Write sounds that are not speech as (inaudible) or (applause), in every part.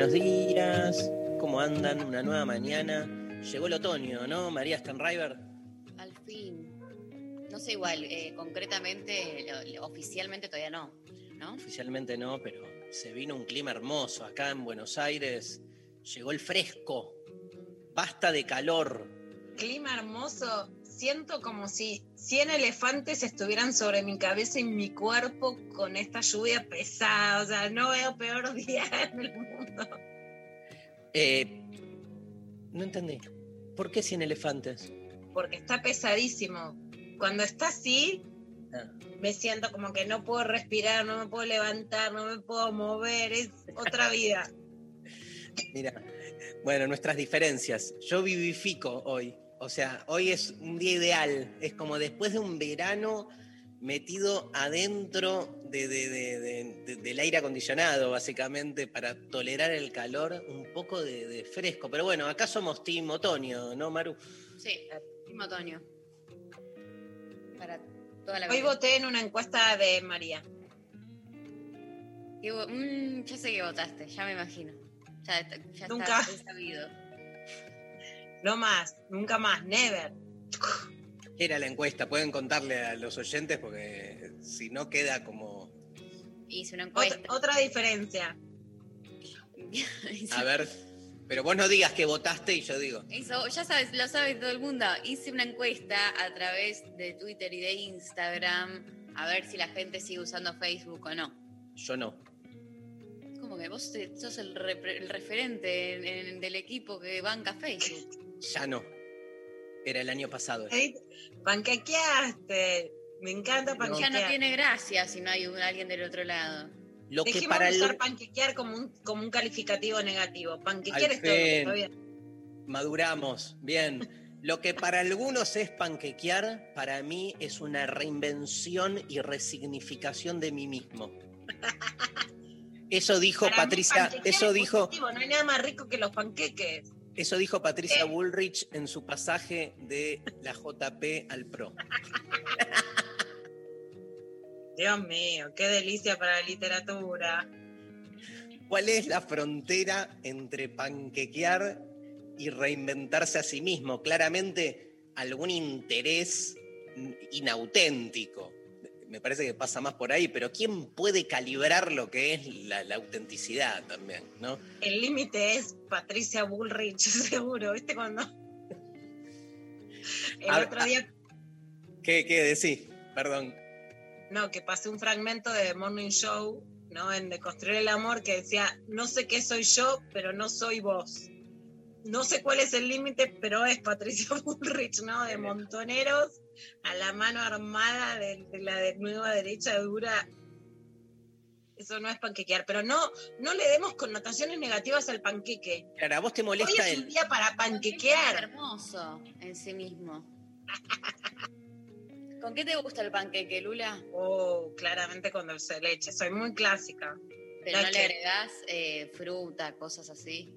buenos días. ¿Cómo andan? Una nueva mañana. Llegó el otoño, ¿no? María Stanriver. Al fin. No sé igual, eh, concretamente, lo- lo- oficialmente todavía no, ¿no? Oficialmente no, pero se vino un clima hermoso acá en Buenos Aires. Llegó el fresco. Basta de calor. clima hermoso. Siento como si 100 elefantes estuvieran sobre mi cabeza y mi cuerpo con esta lluvia pesada. O sea, no veo peor (laughs) día en el mundo. Eh, no entendí. ¿Por qué 100 elefantes? Porque está pesadísimo. Cuando está así, Ah, me siento como que no puedo respirar, no me puedo levantar, no me puedo mover. Es otra vida. (laughs) mira, bueno, nuestras diferencias. Yo vivifico hoy. O sea, hoy es un día ideal. Es como después de un verano metido adentro de- de- de- de- de- del aire acondicionado, básicamente, para tolerar el calor, un poco de, de fresco. Pero bueno, acá somos Team Otoño, ¿no, Maru? Sí, mismo otoño. Para toda la Hoy vida. voté en una encuesta de María. ¿Qué vo- mm, ya sé que votaste, ya me imagino. Ya, está- ya Nunca. está sabido. No más, nunca más, never. ¿Qué era la encuesta? Pueden contarle a los oyentes porque si no queda como... Hice una encuesta. otra diferencia. (laughs) A ver, pero vos no digas que votaste y yo digo. Hizo- ya sabes, lo sabe todo el mundo. Hice una encuesta a través de Twitter y de Instagram a ver si la gente sigue usando Facebook o no. Yo no. Como que vos te- sos el, referente en- en- del equipo que banca Facebook. Ya no. Era el año pasado. Panquequeaste. Me encanta panquequear. Ya no tiene gracia si no hay un- alguien del otro lado. Lo que Dejemos para de usar el... panquequear como un, como un calificativo negativo. Panquequear es todo que está bien. Maduramos. Bien. Lo que para algunos es panquequear, para mí es una reinvención y resignificación de mí mismo. (laughs) Eso dijo Para Patricia, eso es dijo, positivo, No hay nada más rico que los panqueques. Eso dijo Patricia Eh. Bullrich en su pasaje de la JP al Pro. Dios mío, qué delicia para la literatura. ¿Cuál es la frontera entre panquequear y reinventarse a sí mismo? Claramente algún interés inauténtico. Me parece que pasa más por ahí, pero ¿quién puede calibrar lo que es la, la autenticidad también? ¿no? El límite es Patricia Bullrich, (laughs) seguro. ¿Viste cuando? El A- otro día, ¿Qué, qué decís? Perdón. no, que pasé un fragmento de The Morning Show, ¿no? En De Construir el Amor, que decía, no sé qué soy yo, pero no soy vos. No sé cuál es el límite, pero es Patricia (laughs) Bullrich, ¿no? De montoneros a la mano armada de, de la de nueva derecha dura. Eso no es panquequear, pero no, no le demos connotaciones negativas al panqueque. Claro, ¿a vos te Hoy molesta es un el, día para Es panquequear. hermoso en sí mismo. ¿Con qué te gusta el panqueque, Lula? Oh, claramente con dulce de leche. Soy muy clásica. Pero No no es le agregás eh, fruta, cosas así.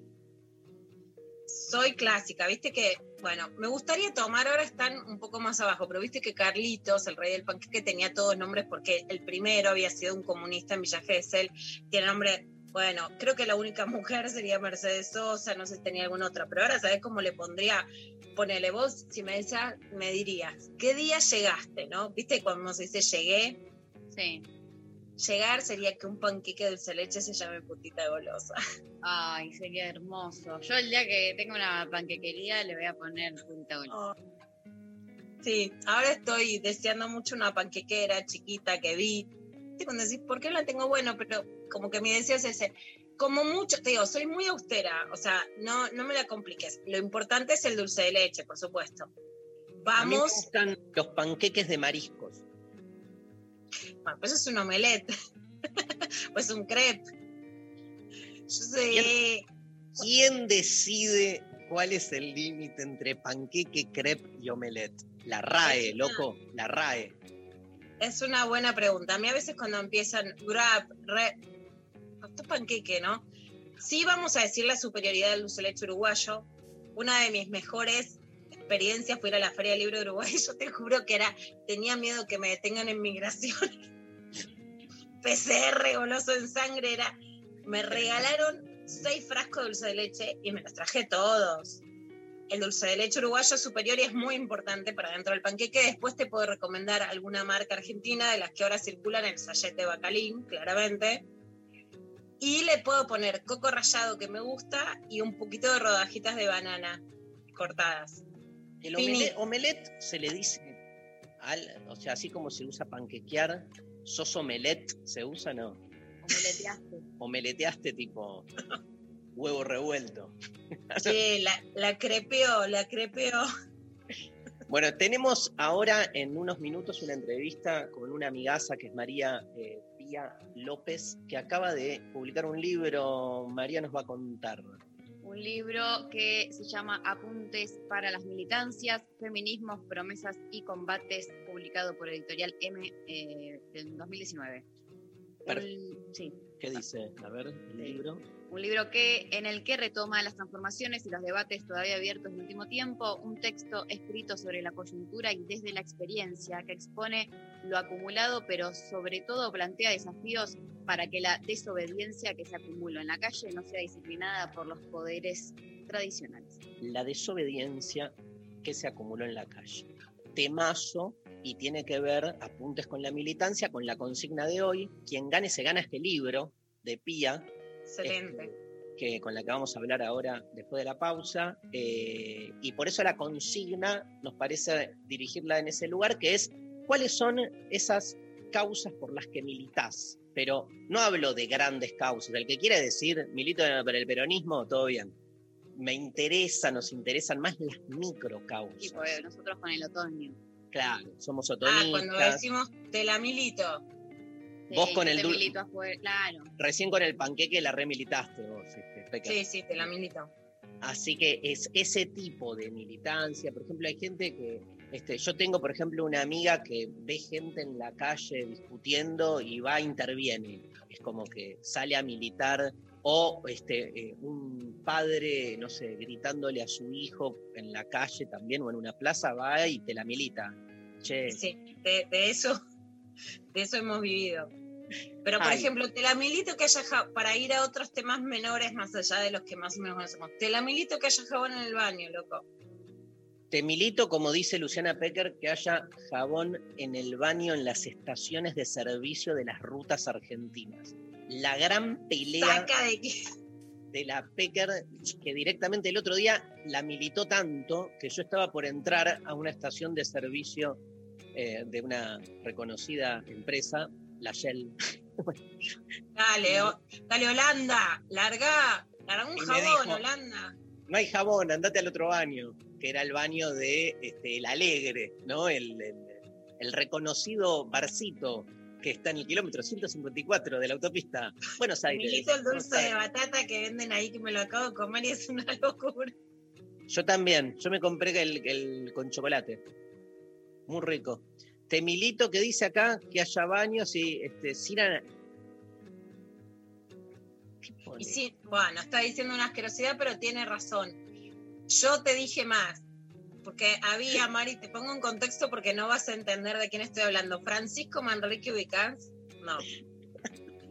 Soy clásica. Viste que, bueno, me gustaría tomar, ahora están un poco más abajo, pero viste que Carlitos, el rey del panqueque, tenía todos nombres porque el primero había sido un comunista en Villa Gesell. Tiene nombre, bueno, creo que la única (laughs) mujer sería Mercedes Sosa, no sé si tenía alguna otra, pero ahora sabes cómo le pondría. Ponele vos, si me decías, me dirías, ¿qué día llegaste? ¿No? ¿Viste cuando se dice llegué? Sí. Llegar sería que un panqueque de dulce de leche se llame putita golosa. Ay, sería hermoso. Yo el día que tenga una panquequería le voy a poner punta golosa. Oh. Sí, ahora estoy deseando mucho una panquequera chiquita que vi. ¿Viste Cuando decís, ¿por qué no la tengo? Bueno, pero como que mi deseo es ese. Como mucho, te digo, soy muy austera, o sea, no, no me la compliques. Lo importante es el dulce de leche, por supuesto. A mí me Vamos, gustan los panqueques de mariscos. Bueno, pues es un omelette, (laughs) pues un crepe. Yo sé, ¿Quién decide cuál es el límite entre panqueque, crepe y omelette? La RAE, loco, la RAE. es una buena pregunta. A mí a veces cuando empiezan grab, re, esto es panqueque, ¿no? Sí vamos a decir la superioridad del dulce leche uruguayo. Una de mis mejores experiencias fue ir a la Feria del Libro de Uruguay. (laughs) Yo te juro que era, tenía miedo que me detengan en migración. (laughs) PCR, goloso en sangre, era. Me regalaron seis frascos de dulce de leche y me los traje todos. El dulce de leche uruguayo superior y es muy importante para dentro del panqueque. Después te puedo recomendar alguna marca argentina de las que ahora circulan el sachet de bacalín, claramente. Y le puedo poner coco rallado que me gusta y un poquito de rodajitas de banana cortadas. El omelette, omelette se le dice al, o sea, así como se usa panquequear, sos omelette, ¿se usa no? Omeleteaste. Omeleteaste tipo huevo revuelto. Sí, la, la crepeó, la crepeó. Bueno, tenemos ahora en unos minutos una entrevista con una amigaza que es María eh, Pía López, que acaba de publicar un libro. María nos va a contar. Un libro que se llama Apuntes para las militancias, feminismos, promesas y combates, publicado por Editorial M eh, del 2019. Un, sí, ¿Qué dice? A ver, el libro. un libro que, en el que retoma las transformaciones y los debates todavía abiertos en último tiempo, un texto escrito sobre la coyuntura y desde la experiencia que expone lo acumulado, pero sobre todo plantea desafíos para que la desobediencia que se acumula en la calle no sea disciplinada por los poderes tradicionales. La desobediencia que se acumuló en la calle. Temazo y tiene que ver, apuntes con la militancia, con la consigna de hoy. Quien gane se gana este libro de Pía, Excelente. que, con la que vamos a hablar ahora después de la pausa. eh, y por eso la consigna nos parece dirigirla en ese lugar, que es cuáles son esas causas por las que militás. Pero no hablo de grandes causas. El que quiere decir milito para el peronismo, todo bien. Me interesa, nos interesan más las micro causas. Eh, nosotros con el otoño. Claro, somos Ah, cuando decimos te la milito. Vos Sí, con el te dul- milito afuera, claro. Recién con el panqueque la remilitaste vos, este, Peca. Sí, sí, te la milito. Así que es ese tipo de militancia. Por ejemplo, hay gente que. Este, yo tengo, por ejemplo, una amiga que ve gente en la calle discutiendo y va, interviene. Es como que sale a militar. O este, eh, un padre, no sé, gritándole a su hijo en la calle también o en una plaza, va y te la milita. Che, Sí, de, de eso, de eso hemos vivido. Pero, por Ay. ejemplo, te la milito que haya para ir a otros temas menores más allá de los que más o menos conocemos. Te la milito que haya jabón en el baño, loco. Te milito, como dice Luciana Pecker, que haya jabón en el baño en las estaciones de servicio de las rutas argentinas. La gran pelea de la Pecker, que directamente el otro día la militó tanto que yo estaba por entrar a una estación de servicio eh, de una reconocida empresa, la Shell. (laughs) Dale, o- dale, Holanda, larga, larga un jabón, dijo- Holanda. No hay jabón, andate al otro baño, que era el baño de este, El Alegre, ¿no? El, el- el reconocido barcito que está en el kilómetro 154 de la autopista Buenos Aires. Milito el dulce de batata que venden ahí que me lo acabo de comer y es una (laughs) locura. Yo también, yo me compré el, el con chocolate. Muy rico. Te milito que dice acá que haya baños y este, sin. Y sí, bueno, está diciendo una asquerosidad, pero tiene razón. Yo te dije más, porque había, Mari, te pongo en contexto porque no vas a entender de quién estoy hablando. Francisco Manrique ubicás? No.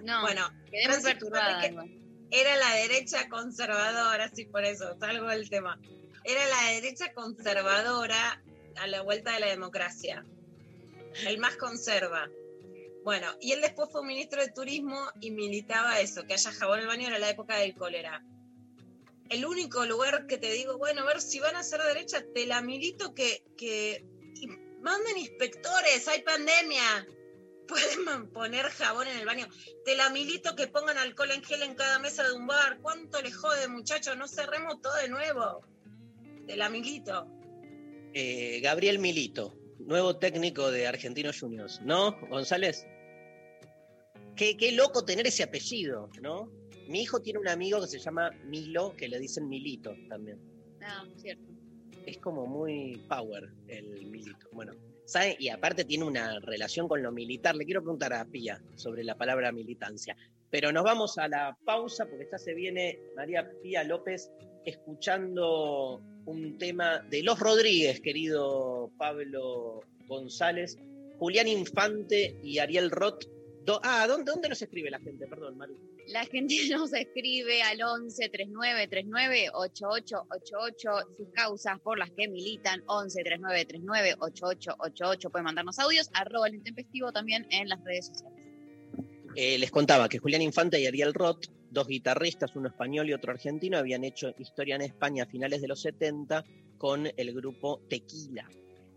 No, Bueno, Francisco igual. era la derecha conservadora, sí, por eso, salgo del tema. Era la derecha conservadora a la vuelta de la democracia. El más conserva. Bueno, y él después fue ministro de Turismo y militaba eso, que haya jabón en el baño era la época del cólera. El único lugar que te digo, bueno, a ver si van a ser derecha, te la milito que, que Manden inspectores, hay pandemia. (laughs) Pueden poner jabón en el baño. Te la milito que pongan alcohol en gel en cada mesa de un bar. ¿Cuánto les jode, muchachos? No cerremos todo de nuevo. Te la milito. Eh, Gabriel Milito, nuevo técnico de Argentinos Juniors, ¿no, González? Qué, qué loco tener ese apellido, ¿no? Mi hijo tiene un amigo que se llama Milo, que le dicen Milito también. Ah, cierto. Es como muy power el Milito. Bueno, ¿sabe? Y aparte tiene una relación con lo militar. Le quiero preguntar a Pía sobre la palabra militancia. Pero nos vamos a la pausa porque ya se viene María Pía López escuchando un tema de Los Rodríguez, querido Pablo González, Julián Infante y Ariel Roth. Do- ah, ¿dónde, ¿dónde nos escribe la gente? Perdón, Maru. La gente (laughs) nos escribe al 11 39 39 8888 sus causas por las que militan 11 39 39 8888 pueden mandarnos audios arroba el intempestivo también en las redes sociales. Eh, les contaba que Julián Infante y Ariel Roth, dos guitarristas, uno español y otro argentino, habían hecho historia en España a finales de los 70 con el grupo Tequila.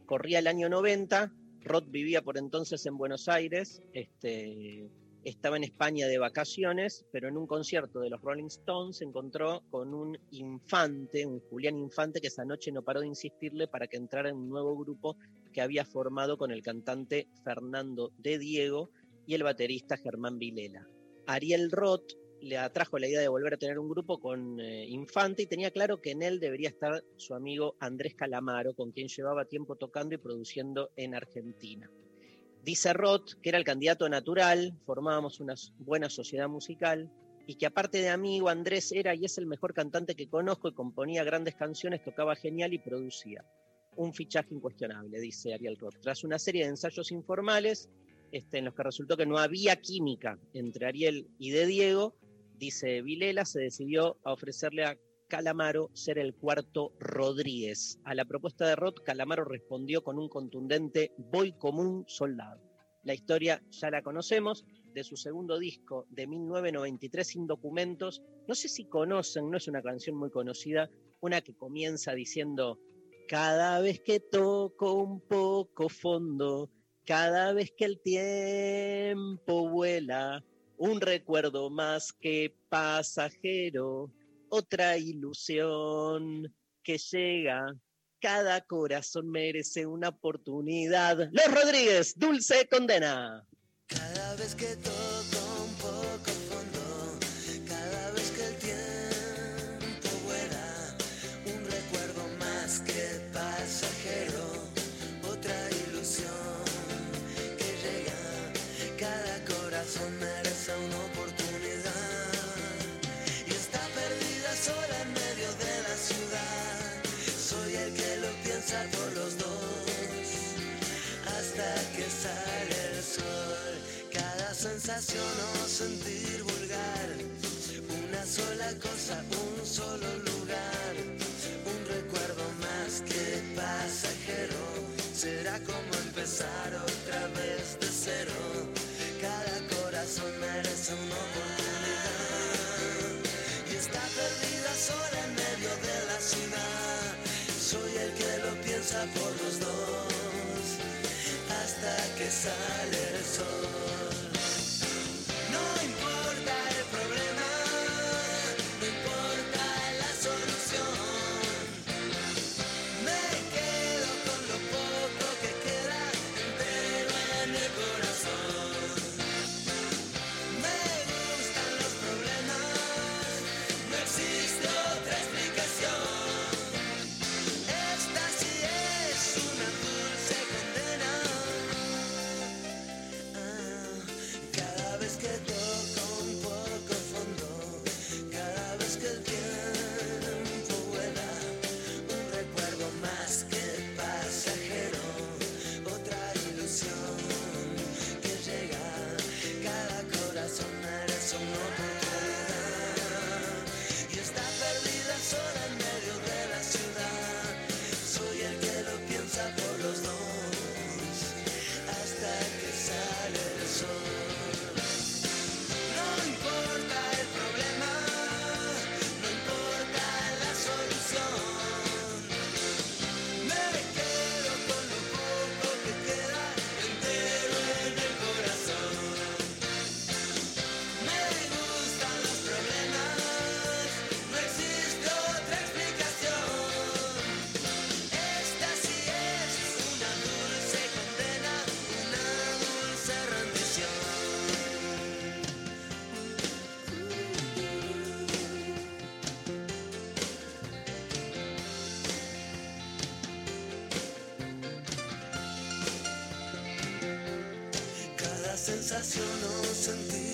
Corría el año 90, Roth vivía por entonces en Buenos Aires, este, estaba en España de vacaciones, pero en un concierto de los Rolling Stones se encontró con un infante, un Julián Infante, que esa noche no paró de insistirle para que entrara en un nuevo grupo que había formado con el cantante Fernando de Diego y el baterista Germán Vilela. Ariel Roth le atrajo la idea de volver a tener un grupo con eh, Infante y tenía claro que en él debería estar su amigo Andrés Calamaro, con quien llevaba tiempo tocando y produciendo en Argentina. Dice Roth que era el candidato natural, formábamos una buena sociedad musical y que aparte de amigo, Andrés era y es el mejor cantante que conozco y componía grandes canciones, tocaba genial y producía. Un fichaje incuestionable, dice Ariel Roth. Tras una serie de ensayos informales, este, en los que resultó que no había química entre Ariel y de Diego, dice Vilela, se decidió a ofrecerle a Calamaro ser el cuarto Rodríguez. A la propuesta de Roth, Calamaro respondió con un contundente voy como un soldado. La historia ya la conocemos, de su segundo disco de 1993 sin documentos. No sé si conocen, no es una canción muy conocida, una que comienza diciendo, cada vez que toco un poco fondo, cada vez que el tiempo vuela, un recuerdo más que pasajero, otra ilusión que llega. Cada corazón merece una oportunidad. Los Rodríguez, dulce condena. Cada vez que toco un poco o sentir vulgar, una sola cosa, un solo lugar, un recuerdo más que pasajero. Será como empezar otra vez de cero. Cada corazón merece una oportunidad y está perdida sola en medio de la ciudad. Soy el que lo piensa por los dos hasta que sale sensación no sentir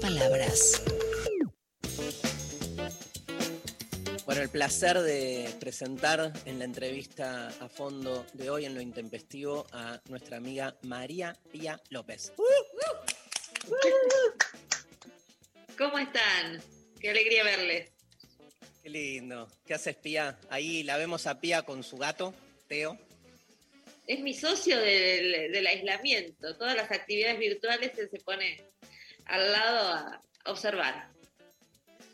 palabras. Bueno, el placer de presentar en la entrevista a fondo de hoy en lo intempestivo a nuestra amiga María Pía López. ¿Cómo están? Qué alegría verles. Qué lindo. ¿Qué haces, Pía? Ahí la vemos a Pía con su gato, Teo. Es mi socio del, del aislamiento. Todas las actividades virtuales se pone al lado a observar.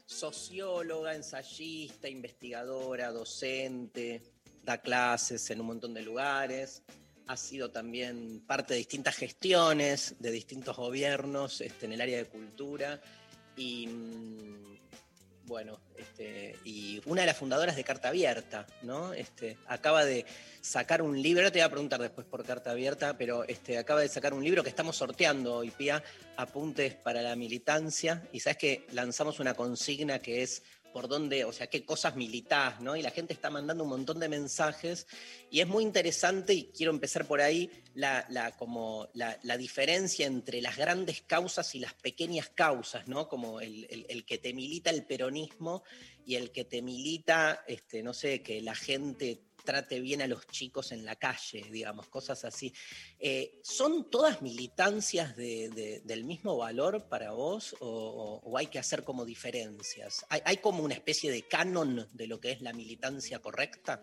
Socióloga, ensayista, investigadora, docente, da clases en un montón de lugares. Ha sido también parte de distintas gestiones de distintos gobiernos este, en el área de cultura. Y mm, bueno, este, y una de las fundadoras de Carta Abierta, ¿no? Este, acaba de sacar un libro, ahora te voy a preguntar después por Carta Abierta, pero este, acaba de sacar un libro que estamos sorteando hoy, Pía, Apuntes para la Militancia, y sabes que lanzamos una consigna que es por dónde, o sea, qué cosas militás, ¿no? Y la gente está mandando un montón de mensajes y es muy interesante, y quiero empezar por ahí, la, la- como la, diferencia entre las grandes causas y las pequeñas causas, ¿no? Como el, el- el que te milita el peronismo y el que te milita, este, no sé, que la gente trate bien a los chicos en la calle, digamos, cosas así. Eh, ¿Son todas militancias de- de- del mismo valor para vos o, hay que hacer como diferencias? ¿Hay, hay como una especie de canon de lo que es la militancia correcta?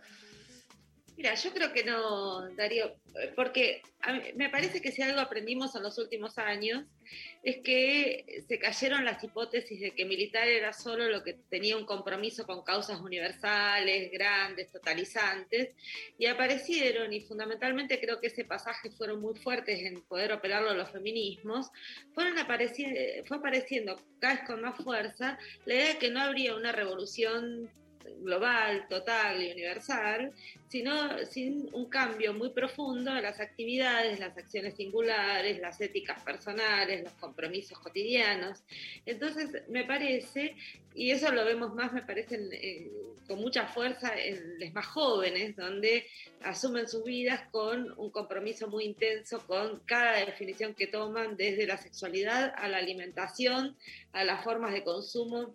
Mira, yo creo que no, Darío, porque me parece que si algo aprendimos en los últimos años es que se cayeron las hipótesis de que militar era solo lo que tenía un compromiso con causas universales, grandes, totalizantes, y aparecieron, y fundamentalmente creo que ese pasaje fueron muy fuertes en poder operarlo los feminismos, fueron apareci- fue apareciendo cada vez con más fuerza la idea de que no habría una revolución global, total y universal, sino sin un cambio muy profundo de las actividades, las acciones singulares, las éticas personales, los compromisos cotidianos. Entonces, me parece, y eso lo vemos más, me parece, con mucha fuerza en los más jóvenes, donde asumen sus vidas con un compromiso muy intenso con cada definición que toman, desde la sexualidad a la alimentación, a las formas de consumo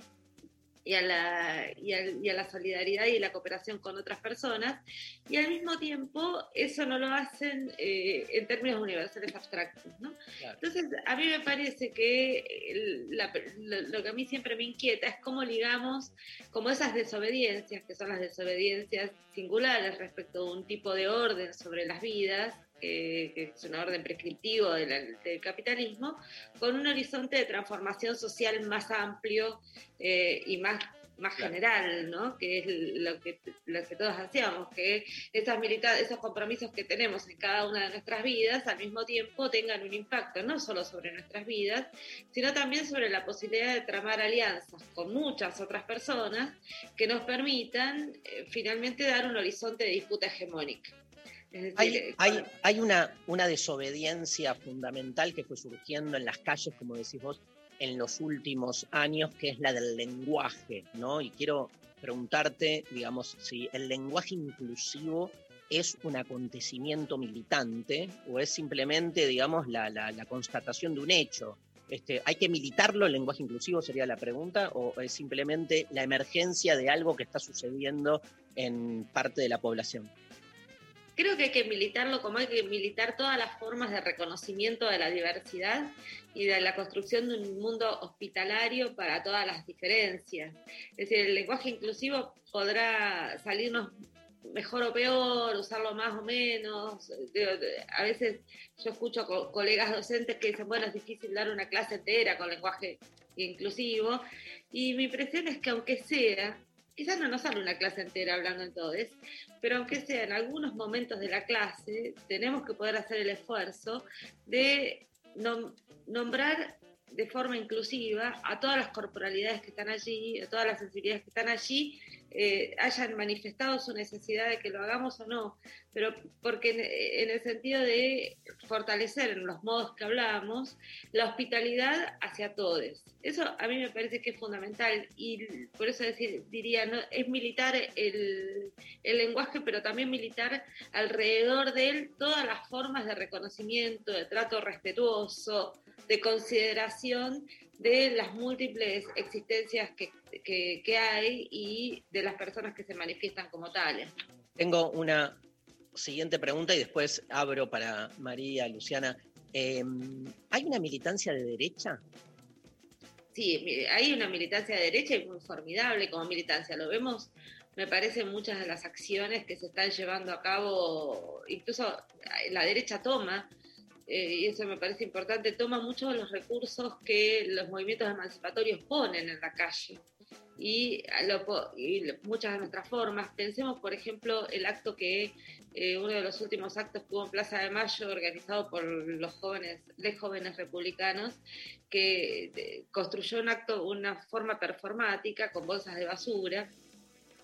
y a, la, y, a, y a la solidaridad y la cooperación con otras personas, y al mismo tiempo eso no lo hacen eh, en términos universales abstractos. ¿no? Claro. Entonces, a mí me parece que el- la- lo, lo que a mí siempre me inquieta es cómo ligamos como esas desobediencias, que son las desobediencias singulares respecto a un tipo de orden sobre las vidas, eh, que es un orden prescriptivo de la- del capitalismo, con un horizonte de transformación social más amplio eh, y más más Claro. general, ¿no? Que es lo que, lo que todos hacíamos, que esas milita- esos compromisos que tenemos en cada una de nuestras vidas al mismo tiempo tengan un impacto no solo sobre nuestras vidas, sino también sobre la posibilidad de tramar alianzas con muchas otras personas que nos permitan eh, finalmente dar un horizonte de disputa hegemónica. Es decir, Hay, eh, hay, hay una, una desobediencia fundamental que fue surgiendo en las calles, como decís vos, en los últimos años, que es la del lenguaje, ¿no? Y quiero preguntarte, digamos, si el lenguaje inclusivo es un acontecimiento militante o es simplemente, digamos, la, la- la constatación de un hecho. Este, ¿Hay que militarlo el lenguaje inclusivo? Sería la pregunta, o es simplemente la emergencia de algo que está sucediendo en parte de la población. Creo que hay que militarlo como hay que militar todas las formas de reconocimiento de la diversidad y de la construcción de un mundo hospitalario para todas las diferencias. Es decir, el lenguaje inclusivo podrá salirnos mejor o peor, usarlo más o menos. A veces yo escucho co- colegas docentes que dicen, bueno, es difícil dar una clase entera con lenguaje inclusivo. Y mi impresión es que aunque sea, quizás no nos sale una clase entera hablando en todos, pero aunque sea en algunos momentos de la clase, tenemos que poder hacer el esfuerzo de nom- nombrar de forma inclusiva a todas las corporalidades que están allí, a todas las sensibilidades que están allí, eh, hayan manifestado su necesidad de que lo hagamos o no, pero porque en, el sentido de fortalecer en los modos que hablamos la hospitalidad hacia todos. Eso a mí me parece que es fundamental y por eso diría, es militar el, el lenguaje, pero también militar alrededor de él todas las formas de reconocimiento, de trato respetuoso, de consideración de las múltiples existencias que, que- que hay y de las personas que se manifiestan como tales. Tengo una siguiente pregunta y después abro para María, Luciana. Eh, ¿Hay una militancia de derecha? Sí, hay una militancia de derecha y muy formidable como militancia. Lo vemos, me parece, muchas de las acciones que se están llevando a cabo, incluso la derecha toma, eh, y eso me parece importante, toma muchos de los recursos que los movimientos emancipatorios ponen en la calle. Y, lo y muchas de nuestras formas. Pensemos, por ejemplo, el acto que, eh, uno de los últimos actos que hubo en Plaza de Mayo, organizado por los jóvenes, los jóvenes republicanos, que eh, construyó un acto, una forma performática con bolsas de basura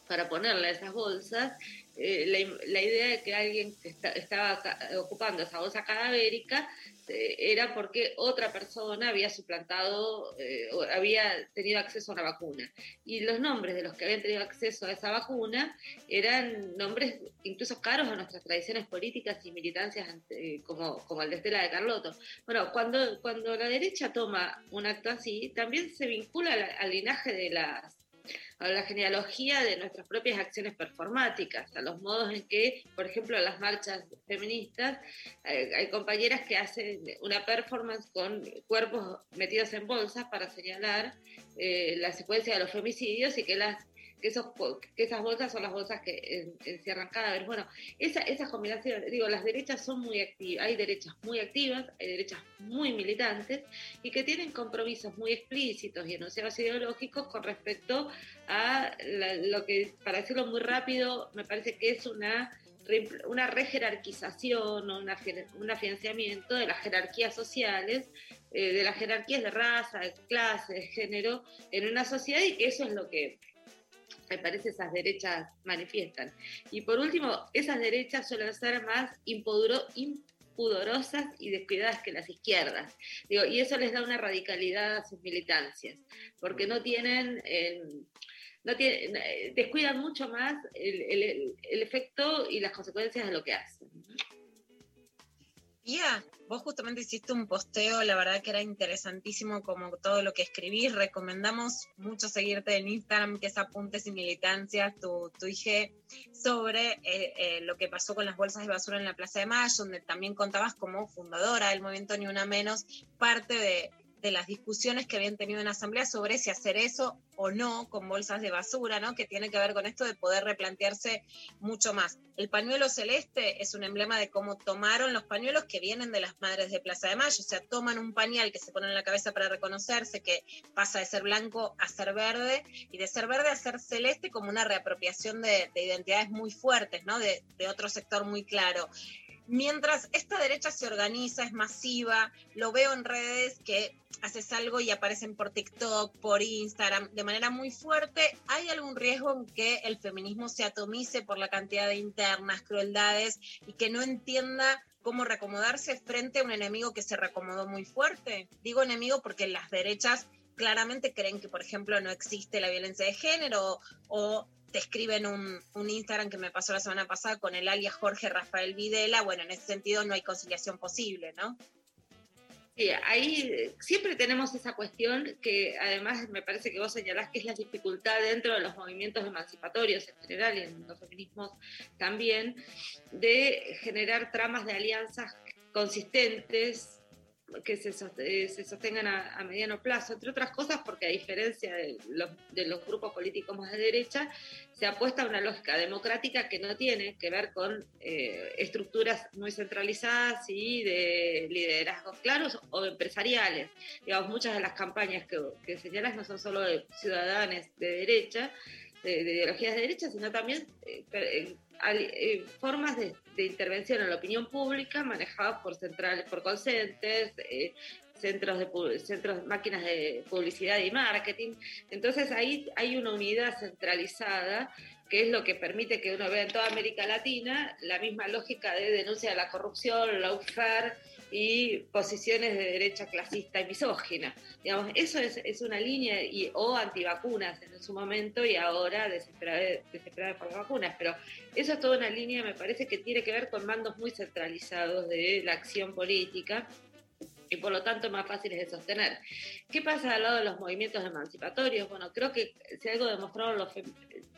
para ponerle a esas bolsas. Eh, la, la idea de que alguien que está- estaba ocupando esa bolsa cadavérica eh, era porque otra persona había suplantado, eh, o había tenido acceso a una vacuna. Y los nombres de los que habían tenido acceso a esa vacuna eran nombres incluso caros a nuestras tradiciones políticas y militancias ante- como, como el de Estela de Carlotto. Bueno, cuando, cuando la derecha toma un acto así, también se vincula al linaje de las a la genealogía de nuestras propias acciones performáticas, a los modos en que, por ejemplo, en las marchas feministas, hay, hay compañeras que hacen una performance con cuerpos metidos en bolsas para señalar eh, la secuencia de los femicidios y que las que, esas bolsas son las bolsas que en- encierran cadáveres. Bueno, esa, esas combinaciones, digo, las derechas son muy activas, hay derechas muy activas, hay derechas muy militantes y que tienen compromisos muy explícitos y enunciados ideológicos con respecto a lo que, para decirlo muy rápido, me parece que es una una rejerarquización o un afianzamiento de las jerarquías sociales, eh, de las jerarquías de raza, de clase, de género en una sociedad y que eso es lo que me parece esas derechas manifiestan. Y por último, esas derechas suelen ser más impudoro- impudorosas y descuidadas que las izquierdas. Y eso les da una radicalidad a sus militancias, porque no tienen... eh, no tienen, eh, descuidan mucho más el- el efecto y las consecuencias de lo que hacen. Pía, vos justamente hiciste un posteo, la verdad que era interesantísimo como todo lo que escribís. Recomendamos mucho seguirte en Instagram, que es Apuntes y Militancias, tu, tu IG, sobre eh, eh, lo que pasó con las bolsas de basura en la Plaza de Mayo, donde también contabas como fundadora del movimiento Ni Una Menos, parte de, de las discusiones que habían tenido en asamblea sobre si hacer eso o no con bolsas de basura, ¿no? Que tiene que ver con esto de poder replantearse mucho más. El pañuelo celeste es un emblema de cómo tomaron los pañuelos que vienen de las madres de Plaza de Mayo, o sea, toman un pañal que se pone en la cabeza para reconocerse, que pasa de ser blanco a ser verde, y de ser verde a ser celeste como una reapropiación de, de identidades muy fuertes, ¿no? De otro sector muy claro. Mientras esta derecha se organiza, es masiva, lo veo en redes que haces algo y aparecen por TikTok, por Instagram, de manera muy fuerte, ¿hay algún riesgo en que el feminismo se atomice por la cantidad de internas, crueldades y que no entienda cómo reacomodarse frente a un enemigo que se reacomodó muy fuerte? Digo enemigo porque las derechas claramente creen que, por ejemplo, no existe la violencia de género o te escriben un, un, Instagram que me pasó la semana pasada con el alias Jorge Rafael Videla, bueno, en ese sentido no hay conciliación posible, ¿no? Sí, ahí siempre tenemos esa cuestión que además me parece que vos señalás que es la dificultad dentro de los movimientos emancipatorios en general y en los feminismos también, de generar tramas de alianzas consistentes que se, eh, sostengan a, mediano plazo, entre otras cosas porque a diferencia de los, de los, grupos políticos más de derecha, se apuesta a una lógica democrática que no tiene que ver con eh, estructuras muy centralizadas y de liderazgos claros o empresariales. Digamos, muchas de las campañas que, que señalas no son solo de ciudadanos de derecha, de, de ideologías de derecha, sino también eh, formas de, intervención en la opinión pública manejadas por centrales, por call centers, eh, centros de centros, máquinas de publicidad y marketing. Entonces ahí hay una unidad centralizada que es lo que permite que uno vea en toda América Latina la misma lógica de denuncia de la corrupción, lawfare y posiciones de derecha clasista y misógina. Digamos, eso es, es una línea, y, o antivacunas en su momento y ahora desesperada, desesperada por las vacunas, pero eso es toda una línea, me parece que tiene que ver con mandos muy centralizados de la acción política y por lo tanto más fáciles de sostener. ¿Qué pasa al lado de los movimientos emancipatorios? Bueno, creo que si algo demostraron los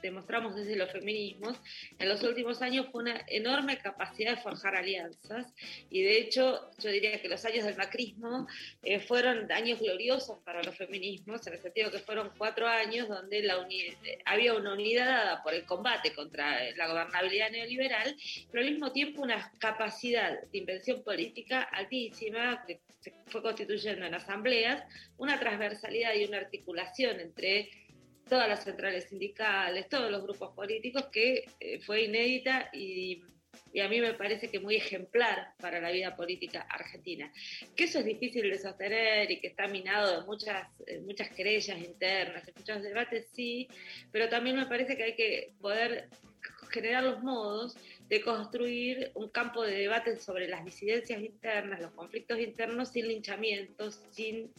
demostramos desde los feminismos, en los últimos años fue una enorme capacidad de forjar alianzas y de hecho yo diría que los años del macrismo eh, fueron años gloriosos para los feminismos, en el sentido que fueron cuatro años donde la había una unidad dada por el combate contra la gobernabilidad neoliberal, pero al mismo tiempo una capacidad de invención política altísima que fue constituyendo en asambleas, una transversalidad y una articulación entre todas las centrales sindicales, todos los grupos políticos, que eh, fue inédita y, y, a mí me parece que muy ejemplar para la vida política argentina. Que eso es difícil de sostener y que está minado de muchas, eh, muchas querellas internas, muchos debates, sí, pero también me parece que hay que poder generar los modos de construir un campo de debate sobre las disidencias internas, los conflictos internos, sin linchamientos, sin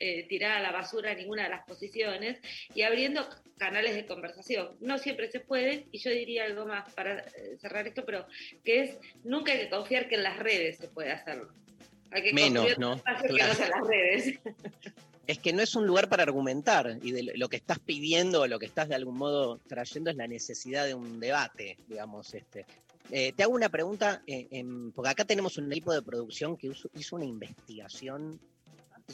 eh, tirar a la basura ninguna de las posiciones y abriendo canales de conversación. No siempre se puede, y yo diría algo más para eh, cerrar esto, pero que es, nunca hay que confiar que en las redes se puede hacerlo. Hay que Menos, ¿no? Claro. Que no las redes. (laughs) Es que no es un lugar para argumentar y de lo que estás pidiendo o lo que estás de algún modo trayendo es la necesidad de un debate, digamos. Este. Eh, te hago una pregunta, eh, porque acá tenemos un equipo de producción que hizo, una investigación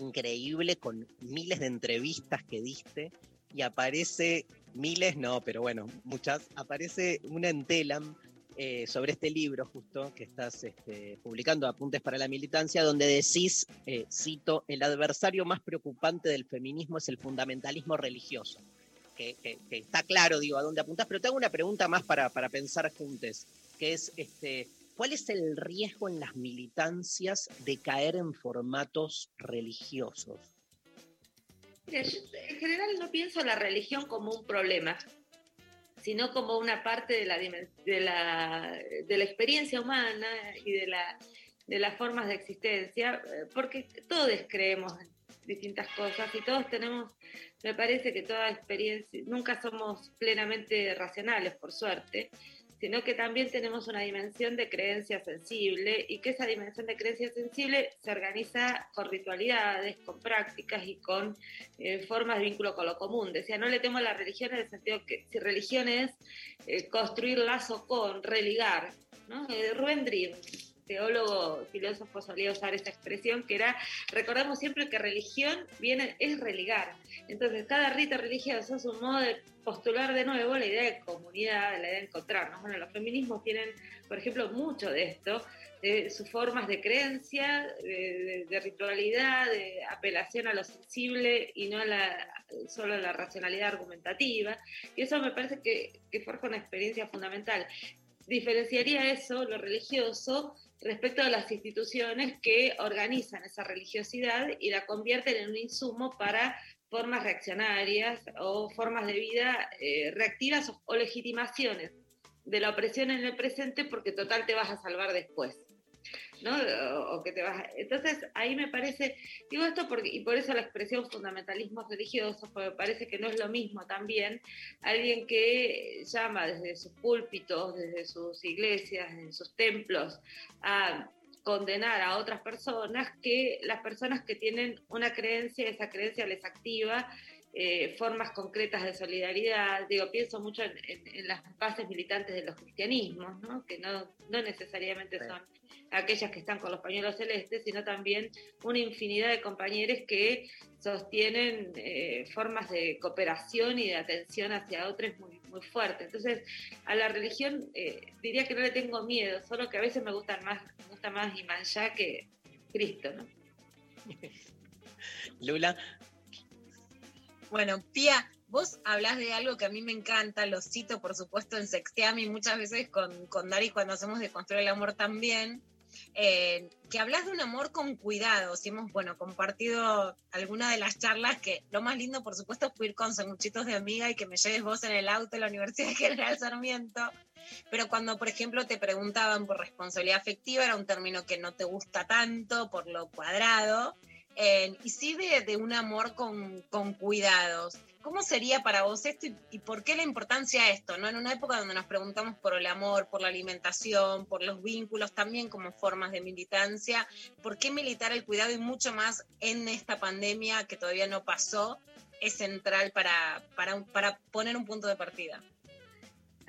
increíble con miles de entrevistas que diste y aparece, miles no, pero bueno, muchas, aparece una en Telam eh, sobre este libro justo que estás este, publicando, Apuntes para la Militancia, donde decís, cito, el adversario más preocupante del feminismo es el fundamentalismo religioso. Que está claro, digo, a dónde apuntás, pero te hago una pregunta más para, para pensar juntos, que es, este, ¿cuál es el riesgo en las militancias de caer en formatos religiosos? Mira, en general no pienso la religión como un problema, sino como una parte de la, de la, de la experiencia humana y de, la, de las formas de existencia, porque todos creemos en distintas cosas y todos tenemos, me parece que toda experiencia, nunca somos plenamente racionales, por suerte, sino que también tenemos una dimensión de creencia sensible y que esa dimensión de creencia sensible se organiza con ritualidades, con prácticas y con eh, formas de vínculo con lo común. Decía, no le temo a la religión en el sentido que si religión es eh, construir lazo con, religar, ¿no? Eh, Rubén Dream, teólogo, filósofo solía usar esa expresión, que era, recordamos siempre que religión viene, es religar. Entonces, cada rito religioso es un modo de postular de nuevo la idea de comunidad, la idea de encontrarnos. Bueno, los feminismos tienen, por ejemplo, mucho de esto, de sus formas de creencia, de, de- de ritualidad, de apelación a lo sensible y no a la, solo a la racionalidad argumentativa. Y eso me parece que, que forja una experiencia fundamental. Diferenciaría eso, lo religioso, respecto a las instituciones que organizan esa religiosidad y la convierten en un insumo para formas reaccionarias o formas de vida eh, reactivas o, o legitimaciones de la opresión en el presente porque total te vas a salvar después. ¿No? O, que te vas Entonces, ahí me parece, digo esto porque, y por eso la expresión fundamentalismo religioso, porque me parece que no es lo mismo también alguien que llama desde sus púlpitos, desde sus iglesias, desde sus templos, a condenar a otras personas que las personas que tienen una creencia, esa creencia les activa eh, formas concretas de solidaridad. Digo, pienso mucho en, en- en las bases militantes de los cristianismos, ¿no? que no, no necesariamente Sí. son aquellas que están con los pañuelos celestes, sino también una infinidad de compañeros que sostienen eh, formas de cooperación y de atención hacia otros muy, muy fuertes. Entonces, a la religión eh, diría que no le tengo miedo, solo que a veces me gustan más, me gusta más Imanjá que Cristo, ¿no? (laughs) Lula, Bueno, Pía, vos hablas de algo que a mí me encanta, lo cito por supuesto en Sexteami muchas veces con, con Dari cuando hacemos de construir el amor también, eh, que hablas de un amor con cuidado. Si hemos, bueno, compartido alguna de las charlas, que lo más lindo por supuesto fue ir con sanguchitos de amiga y que me lleves vos en el auto a la Universidad (laughs) General Sarmiento. Pero cuando, por ejemplo, te preguntaban por responsabilidad afectiva, era un término que no te gusta tanto por lo cuadrado, eh, y sí de, de un amor con, con cuidados. ¿Cómo sería para vos esto y, por qué la importancia de esto? ¿no? En una época donde nos preguntamos por el amor, por la alimentación, por los vínculos, también como formas de militancia, ¿por qué militar el cuidado y mucho más en esta pandemia que todavía no pasó es central para, para, para poner un punto de partida?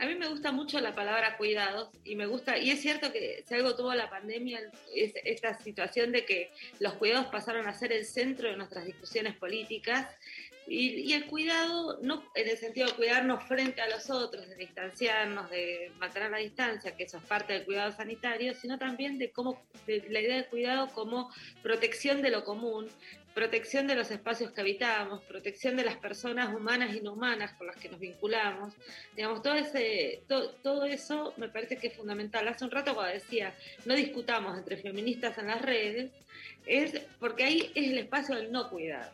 A mí me gusta mucho la palabra cuidados y me gusta, y es cierto que si algo tuvo la pandemia es esta situación de que los cuidados pasaron a ser el centro de nuestras discusiones políticas y, el cuidado, no en el sentido de cuidarnos frente a los otros, de distanciarnos, de mantener la distancia, que eso es parte del cuidado sanitario, sino también de cómo, la idea de cuidado como protección de lo común, protección de los espacios que habitamos, protección de las personas humanas y no humanas con las que nos vinculamos. Digamos, todo, ese, to- todo eso me parece que es fundamental. Hace un rato cuando decía, no discutamos entre feministas en las redes, es porque ahí es el espacio del no cuidado.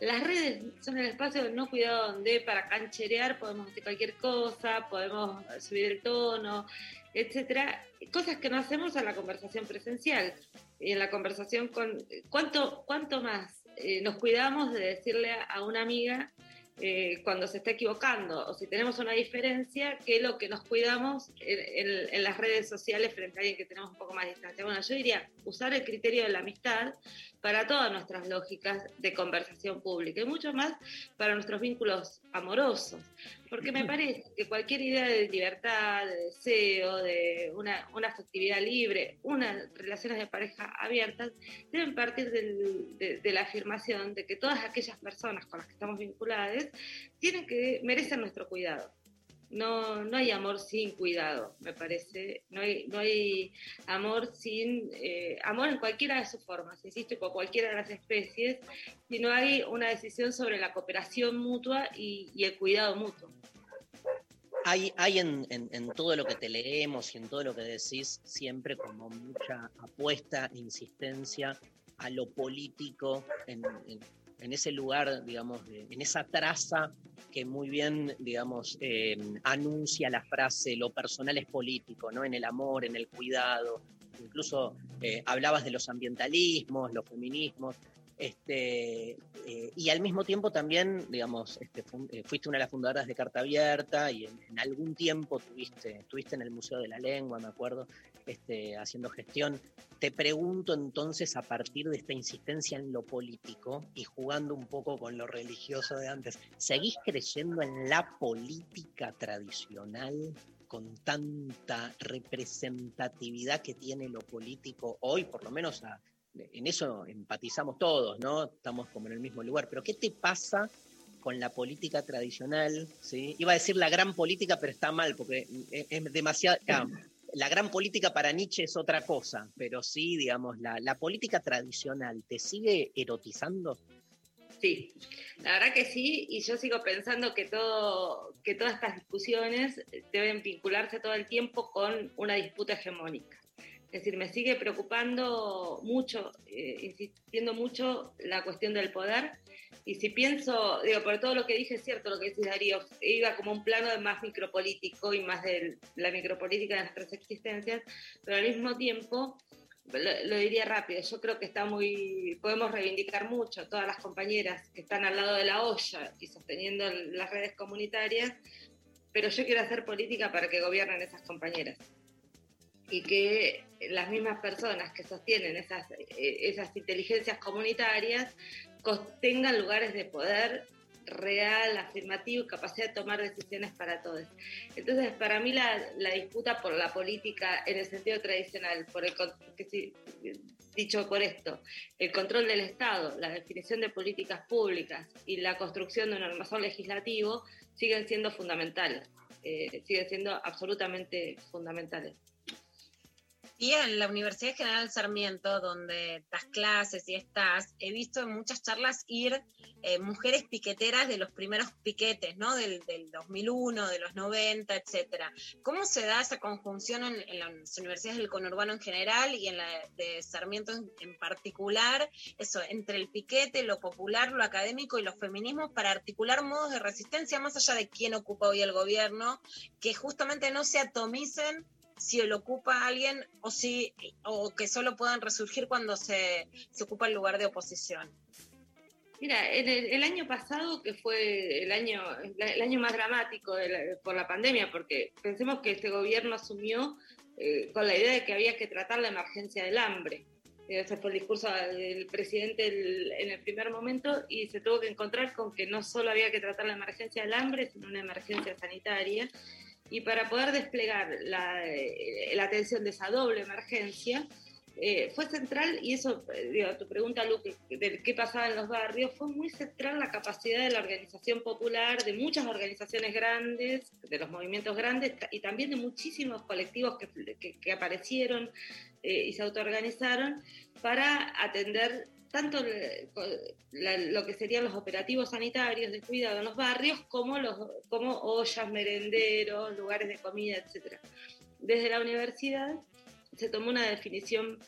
Las redes son el espacio del no cuidado donde para cancherear podemos decir cualquier cosa, podemos subir el tono, etcétera, cosas que no hacemos en la conversación presencial y en la conversación con cuánto cuánto más eh, nos cuidamos de decirle a, una amiga eh, cuando se está equivocando o si tenemos una diferencia que lo que nos cuidamos en las redes sociales frente a alguien que tenemos un poco más de distancia. Bueno, yo diría usar el criterio de la amistad para todas nuestras lógicas de conversación pública y mucho más para nuestros vínculos amorosos, porque me (clears throat) parece que cualquier idea de libertad, de deseo, de una, una afectividad libre, unas relaciones de pareja abiertas, deben partir del- de, de la afirmación de que todas aquellas personas con las que estamos vinculadas tienen que merecen nuestro cuidado. No, no hay amor sin cuidado, me parece. No hay, no hay amor sin eh, amor en cualquiera de sus formas, insisto, por cualquiera de las especies, si no hay una decisión sobre la cooperación mutua y, el cuidado mutuo. hay, hay en, todo lo que te leemos y en todo lo que decís siempre como mucha apuesta, insistencia a lo político en- en ese lugar, digamos, en esa traza que muy bien, digamos, eh, anuncia la frase lo personal es político, ¿no? En el amor, en el cuidado. Incluso eh, hablabas de los ambientalismos, los feminismos. Este, eh, y al mismo tiempo también, digamos, este, eh, fuiste una de las fundadoras de Carta Abierta y en, en algún tiempo tuviste, estuviste en el Museo de la Lengua, me acuerdo, este, haciendo gestión. Te pregunto entonces, a partir de esta insistencia en lo político y jugando un poco con lo religioso de antes, ¿seguís creyendo en la política tradicional con tanta representatividad que tiene lo político hoy, por lo menos a- en eso empatizamos todos, ¿no? Estamos como en el mismo lugar. Pero ¿qué te pasa con la política tradicional? ¿sí? Iba a decir la gran política, pero está mal, porque es, es demasiado... ah, la gran política para Nietzsche es otra cosa, pero sí, digamos, la, la política tradicional, ¿te sigue erotizando? Sí, la verdad que sí, y yo sigo pensando que, todo, que todas estas discusiones deben vincularse todo el tiempo con una disputa hegemónica. Es decir, me sigue preocupando mucho, eh, insistiendo mucho la cuestión del poder. Y si pienso, digo, por todo lo que dije, es cierto lo que dice Darío, iba como un plano más micropolítico y más de la micropolítica de nuestras existencias, pero al mismo tiempo lo, lo diría rápido, yo creo que está muy, podemos reivindicar mucho todas las compañeras que están al lado de la olla y sosteniendo las redes comunitarias, pero yo quiero hacer política para que gobiernen esas compañeras y que las mismas personas que sostienen esas, eh, esas inteligencias comunitarias tengan lugares de poder real, afirmativo y capacidad de tomar decisiones para todos. Entonces, para mí la, la disputa por la política en el sentido tradicional, por el, que sí, dicho por esto, el control del Estado, la definición de políticas públicas y la construcción de un armazón legislativo siguen siendo fundamentales, eh, siguen siendo absolutamente fundamentales. Y en la Universidad General Sarmiento, donde das clases y estás, he visto en muchas charlas ir eh, mujeres piqueteras de los primeros piquetes, ¿no? Del, del 2001, de los 90, etcétera. ¿Cómo se da esa conjunción en, las universidades del conurbano en general y en la de Sarmiento en, en particular? Eso, entre el piquete, lo popular, lo académico y los feminismos para articular modos de resistencia más allá de quién ocupa hoy el gobierno, que justamente no se atomicen si lo ocupa alguien o si o que solo puedan resurgir cuando se, se ocupa el lugar de oposición. Mira, el, el año pasado, que fue el año, el año más dramático de la- por la pandemia, porque pensemos que este gobierno asumió eh, con la idea de que había que tratar la emergencia del hambre. Ese fue el discurso del presidente el- en el primer momento y se tuvo que encontrar con que no solo había que tratar la emergencia del hambre, sino una emergencia sanitaria. Y para poder desplegar la, eh, la atención de esa doble emergencia, eh, fue central, y eso, eh, digo, tu pregunta, Luque, de qué pasaba en los barrios, fue muy central la capacidad de la organización popular, de muchas organizaciones grandes, de los movimientos grandes, y también de muchísimos colectivos que, que- aparecieron y se autoorganizaron para atender tanto la- lo que serían los operativos sanitarios de cuidado en los barrios, como, los, como ollas, merenderos, lugares de comida, etc. Desde la universidad se tomó una definición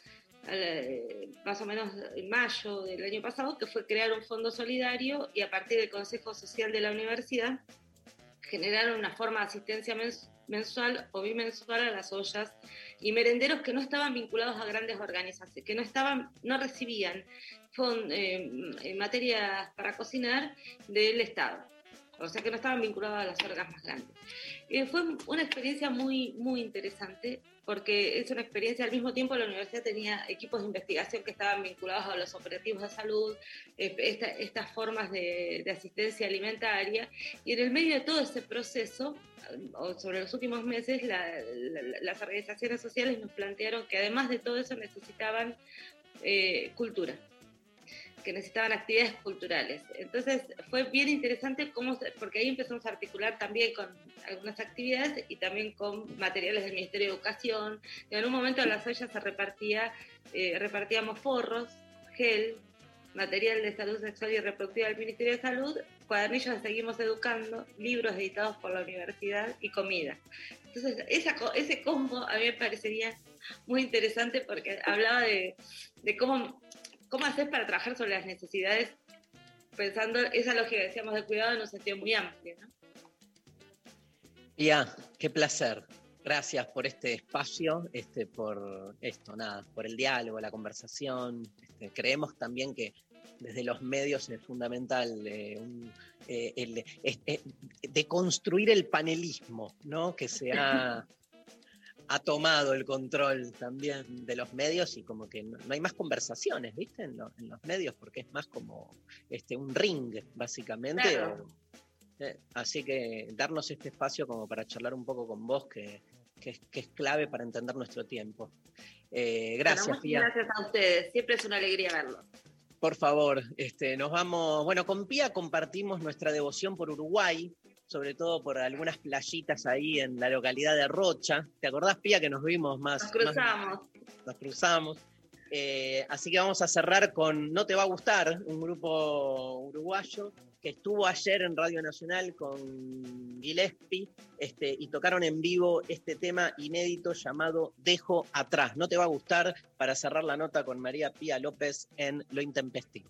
eh, más o menos en mayo del año pasado, que fue crear un fondo solidario y a partir del Consejo Social de la Universidad generaron una forma de asistencia mens- mensual o bimensual a las ollas y merenderos que no estaban vinculados a grandes organizaciones, que no estaban, no recibían fon- eh, eh, materias para cocinar del Estado. O sea que no estaban vinculados a las orgas más grandes. Eh, fue una experiencia muy, muy interesante porque es una experiencia, al mismo tiempo la universidad tenía equipos de investigación que estaban vinculados a los operativos de salud, eh, esta- estas formas de, de asistencia alimentaria, y en el medio de todo ese proceso, o sobre los últimos meses, la- las organizaciones sociales nos plantearon que además de todo eso necesitaban eh, cultura que necesitaban actividades culturales. Entonces fue bien interesante cómo, porque ahí empezamos a articular también con algunas actividades y también con materiales del Ministerio de Educación. Y en un momento en las ollas se repartía, eh, repartíamos forros, gel, material de salud sexual y reproductiva del Ministerio de Salud, cuadernillos de Seguimos Educando, libros editados por la universidad y comida. Entonces esa, ese combo a mí me parecería muy interesante porque hablaba de, de cómo ¿Cómo haces para trabajar sobre las necesidades pensando esa lógica que decíamos de cuidado en un sentido muy amplio? ¿no? Ya, qué placer. Gracias por este espacio, este, por esto, nada, por el diálogo, la conversación. Este, creemos también que desde los medios es fundamental eh, un, eh, el, es- eh, de construir el panelismo, ¿no? Que se ha, (laughs) ha tomado el control también de los medios y como que no, no hay más conversaciones, ¿viste? En, lo- en los medios, porque es más como este, un ring, básicamente. Claro. o- Eh, así que darnos este espacio como para charlar un poco con vos, que, que es, que es clave para entender nuestro tiempo. Eh, gracias, gracias a ustedes. Siempre es una alegría verlos. Por favor, este, nos vamos. Bueno, con Pía compartimos nuestra devoción por Uruguay, sobre todo por algunas playitas ahí en la localidad de Rocha. ¿Te acordás, Pía, que nos vimos más? Nos más- cruzamos. nos cruzamos. Eh, así que vamos a cerrar con No Te Va a Gustar, un grupo uruguayo que estuvo ayer en Radio Nacional con Gillespie este, y tocaron en vivo este tema inédito llamado Dejo Atrás. No Te Va a Gustar para cerrar la nota con María Pía López en Lo Intempestivo.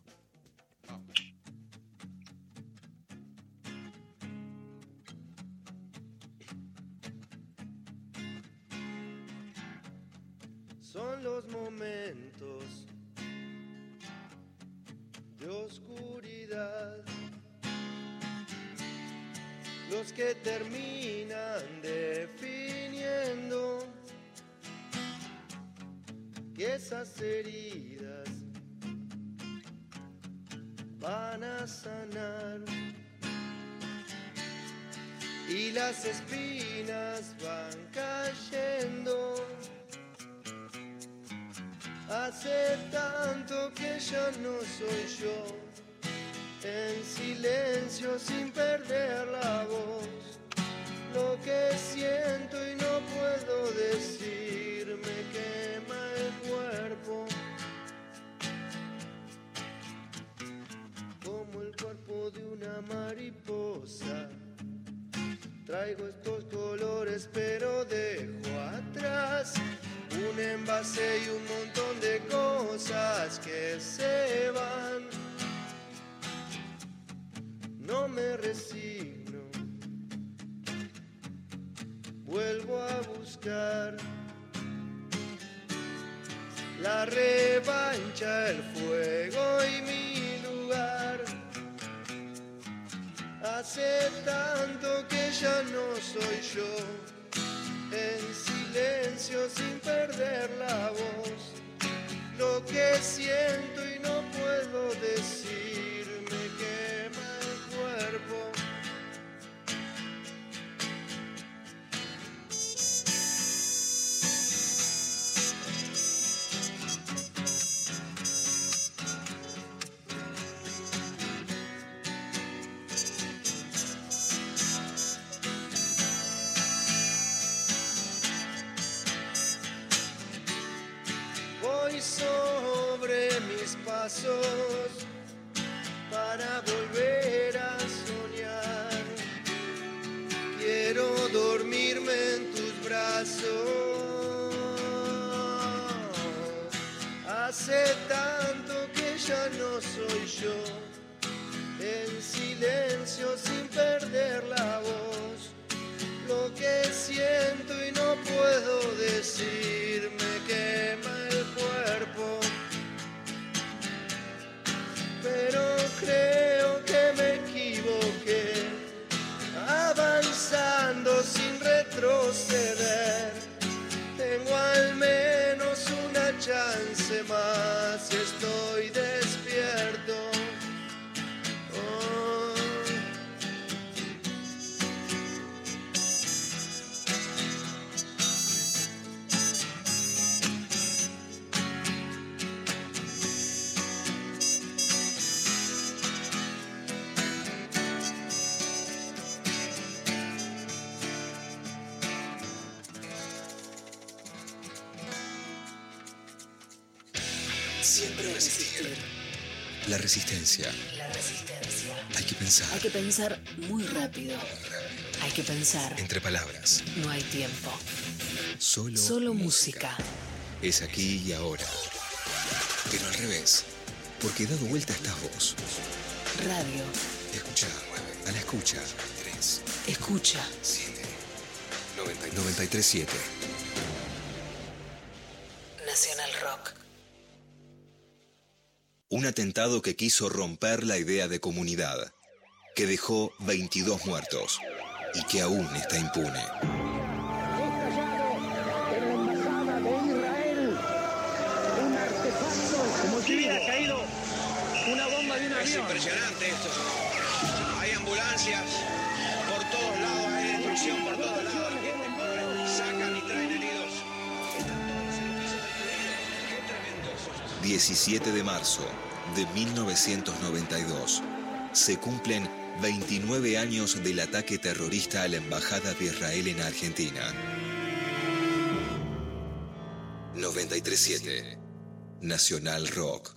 Momentos de oscuridad los que terminan definiendo que esas heridas van a sanar y las espinas van cayendo. Hace tanto que ya no soy yo, en silencio sin perder la voz. Lo que siento y no puedo decir me quema el cuerpo. Como el cuerpo de una mariposa. Traigo estos colores pero dejo atrás un envase y un montón de cosas que se van. No me resigno, vuelvo a buscar la revancha, el fuego y mi Hace tanto que ya no soy yo en silencio sin perder la voz. Lo que siento y no puedo decir pasos para volver a soñar. Quiero dormirme en tus brazos. Hace tanto que ya no soy yo. En silencio sin perder la voz. Lo que siento y no puedo decir Pero creo que me equivoqué, avanzando sin retroceder. Tengo al menos una chance más estoy despierto. La resistencia. La resistencia. Hay que pensar. Hay que pensar muy rápido. Hay que pensar. Entre palabras. No hay tiempo. Solo, Solo música. Es aquí y ahora. Pero al revés. Porque dado vuelta estás vos. Radio. Escucha. A la escucha. 3, Escucha. 7, 93.7. Un atentado que quiso romper la idea de comunidad. Que dejó 22 muertos. Y que aún está impune. Como si hubiera caído una bomba de un Es avión. impresionante esto. Hay ambulancias, 17 de marzo de 1992. Se cumplen 29 años del ataque terrorista a la Embajada de Israel en Argentina. 937 Nacional Rock.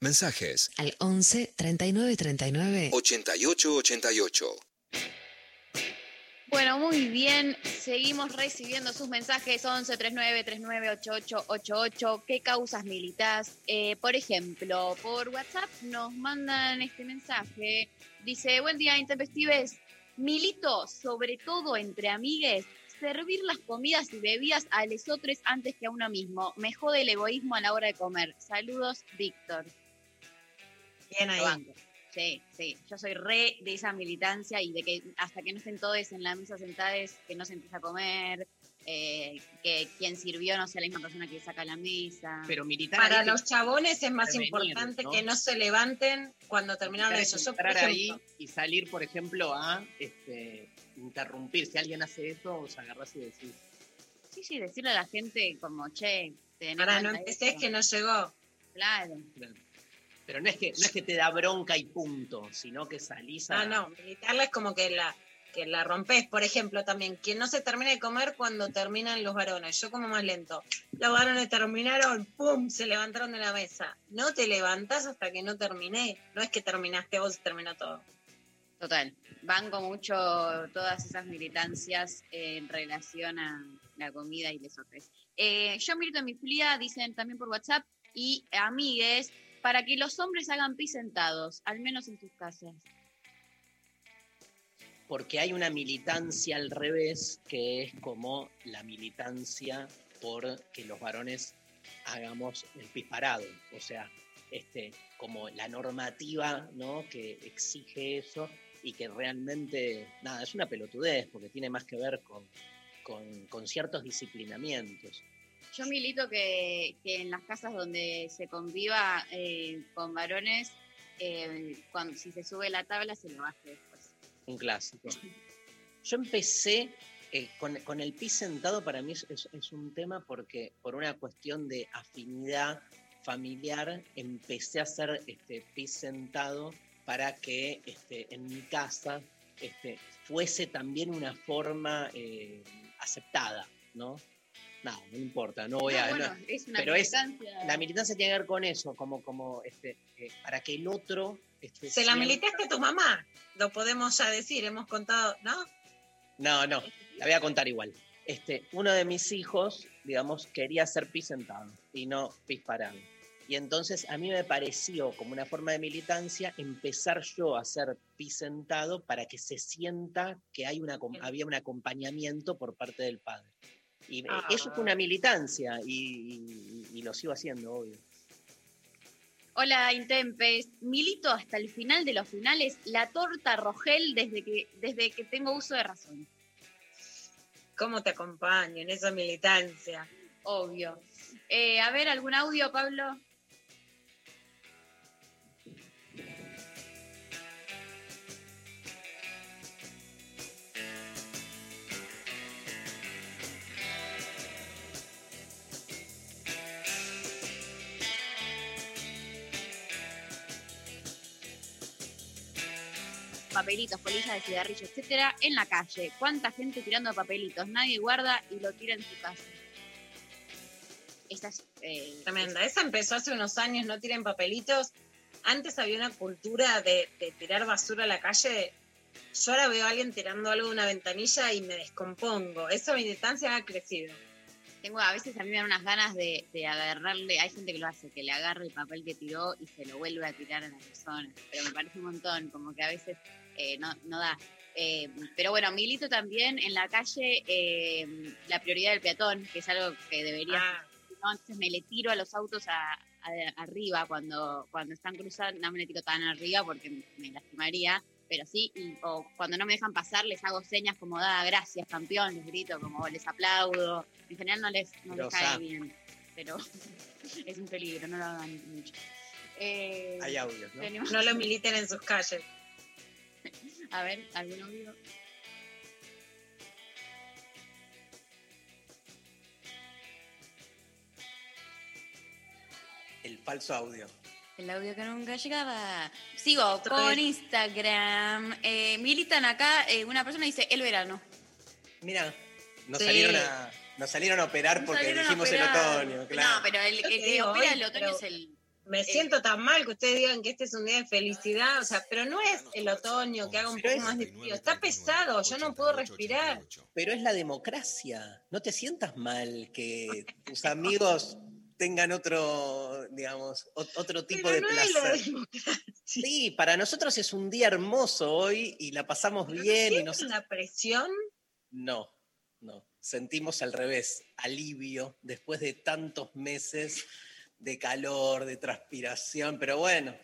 Mensajes Al 11 39 39 88 88. Bueno, muy bien. Seguimos recibiendo sus mensajes 11 39 39 88 88. ¿Qué causas militás? Eh, por ejemplo, por WhatsApp nos mandan este mensaje. Dice, buen día, intempestives. Milito, sobre todo entre amigues, servir las comidas y bebidas a lesotres antes que a uno mismo. Me jode el egoísmo a la hora de comer. Saludos, Víctor. Bien ahí. Sí, sí. Yo soy re de esa militancia y de que hasta que no estén todos en la mesa sentados, que no se empieza a comer, eh, que quien sirvió no sea la misma persona que saca la mesa. Pero militar. Para ahí los chabones es más importante ¿no? que no se levanten cuando terminaron eso. Yo, por entrar ahí ejemplo, y salir, por ejemplo, a este, interrumpir. Si alguien hace eso, os agarrás y decís. Sí, sí, decirle a la gente como, che, para no esto. que no llegó. Claro. claro. Pero no es, que, no es que te da bronca y punto, sino que salís a. No, no, militarla es como que la, que la rompes. Por ejemplo, también, quien no se termina de comer cuando terminan los varones. Yo como más lento. Los varones terminaron, ¡pum! Se levantaron de la mesa. No te levantás hasta que no terminé. No es que terminaste vos y terminó todo. Total. Banco mucho todas esas militancias en relación a la comida y lesotres. Eh, yo milito en mi filia, dicen también por WhatsApp, y amigues, para que los hombres hagan pis sentados, al menos en sus casas. porque hay una militancia al revés, que es como la militancia por que los varones hagamos el pis parado. O sea, este, como la normativa ¿no? que exige eso y que realmente, nada, es una pelotudez, porque tiene más que ver con, con, con ciertos disciplinamientos. Yo milito que, que en las casas donde se conviva eh, con varones, eh, cuando, si se sube la tabla se lo baje después. un clásico. Yo empecé eh, con, con el pis sentado, para mí es, un tema porque por una cuestión de afinidad familiar empecé a hacer este pis sentado para que este, en mi casa este, fuese también una forma aceptada, ¿no? Nada, no importa, no voy Ah, a... bueno, no- es una pero es- militancia. la militancia tiene que ver con eso, como, como este, eh, para que el otro... Este, Se la militaste a tu mamá. Lo podemos ya decir, hemos contado, ¿no? No, no, la voy a contar igual. Este, uno de mis hijos, digamos, quería hacer pis sentado y no pis parado. Y entonces a mí me pareció como una forma de militancia empezar yo a hacer pis sentado para que se sienta que hay una, había un acompañamiento por parte del padre. Y Ah. eso fue una militancia y, y- y lo sigo haciendo, obvio. Hola, Intempes. Milito hasta el final de los finales la torta Rogel desde que, desde que tengo uso de razón. ¿Cómo te acompaño en esa militancia? Obvio. Eh, a ver, ¿algún audio, Pablo? Papelitos, polillas de cigarrillo, etcétera, en la calle. ¿Cuánta gente tirando papelitos? Nadie guarda y lo tira en su casa. Esta es, eh, Tremenda. Esa empezó hace unos años, no tiren papelitos. Antes había una cultura de, de tirar basura a la calle. Yo ahora veo a alguien tirando algo de una ventanilla y me descompongo. Esa militancia ha crecido. Tengo, a veces a mí me dan unas ganas de, de agarrarle, hay gente que lo hace, que le agarra el papel que tiró y se lo vuelve a tirar a la persona. Pero me parece un montón, como que a veces eh, no, no da. Eh, pero bueno, milito también en la calle eh, la prioridad del peatón, que es algo que debería Ah, ¿no? Entonces me le tiro a los autos a- a- arriba cuando, cuando están cruzando, no me le tiro tan arriba porque me lastimaría, pero sí, y- o cuando no me dejan pasar les hago señas como da gracias campeón, les grito como les aplaudo, en general no les, no les cae bien, pero (laughs) es un peligro, no lo hagan mucho. Eh, Hay audios, ¿no? tenemos- no lo militen en sus calles. (laughs) a ver, ¿algún audio? el falso audio. El audio que nunca llegaba. Sigo con. Instagram. Eh, militan acá, eh, una persona dice el verano. Mira, nos Sí. salieron a, nos salieron a operar Nos porque a dijimos el otoño, claro. No, pero el, que opera el otoño pero- es el. Me Eh. siento tan mal que ustedes digan que este es un día de felicidad, o sea, pero no es el otoño que haga un poco más de frío. Está pesado, yo no puedo respirar. Pero es la democracia. No te sientas mal que tus amigos tengan otro, digamos, ot- otro tipo Pero de no es la placer. Sí, para nosotros es un día hermoso hoy y la pasamos Pero bien y ¿sienten nos... la presión? No, no. Sentimos al revés, alivio después de tantos meses de calor, de transpiración, pero bueno,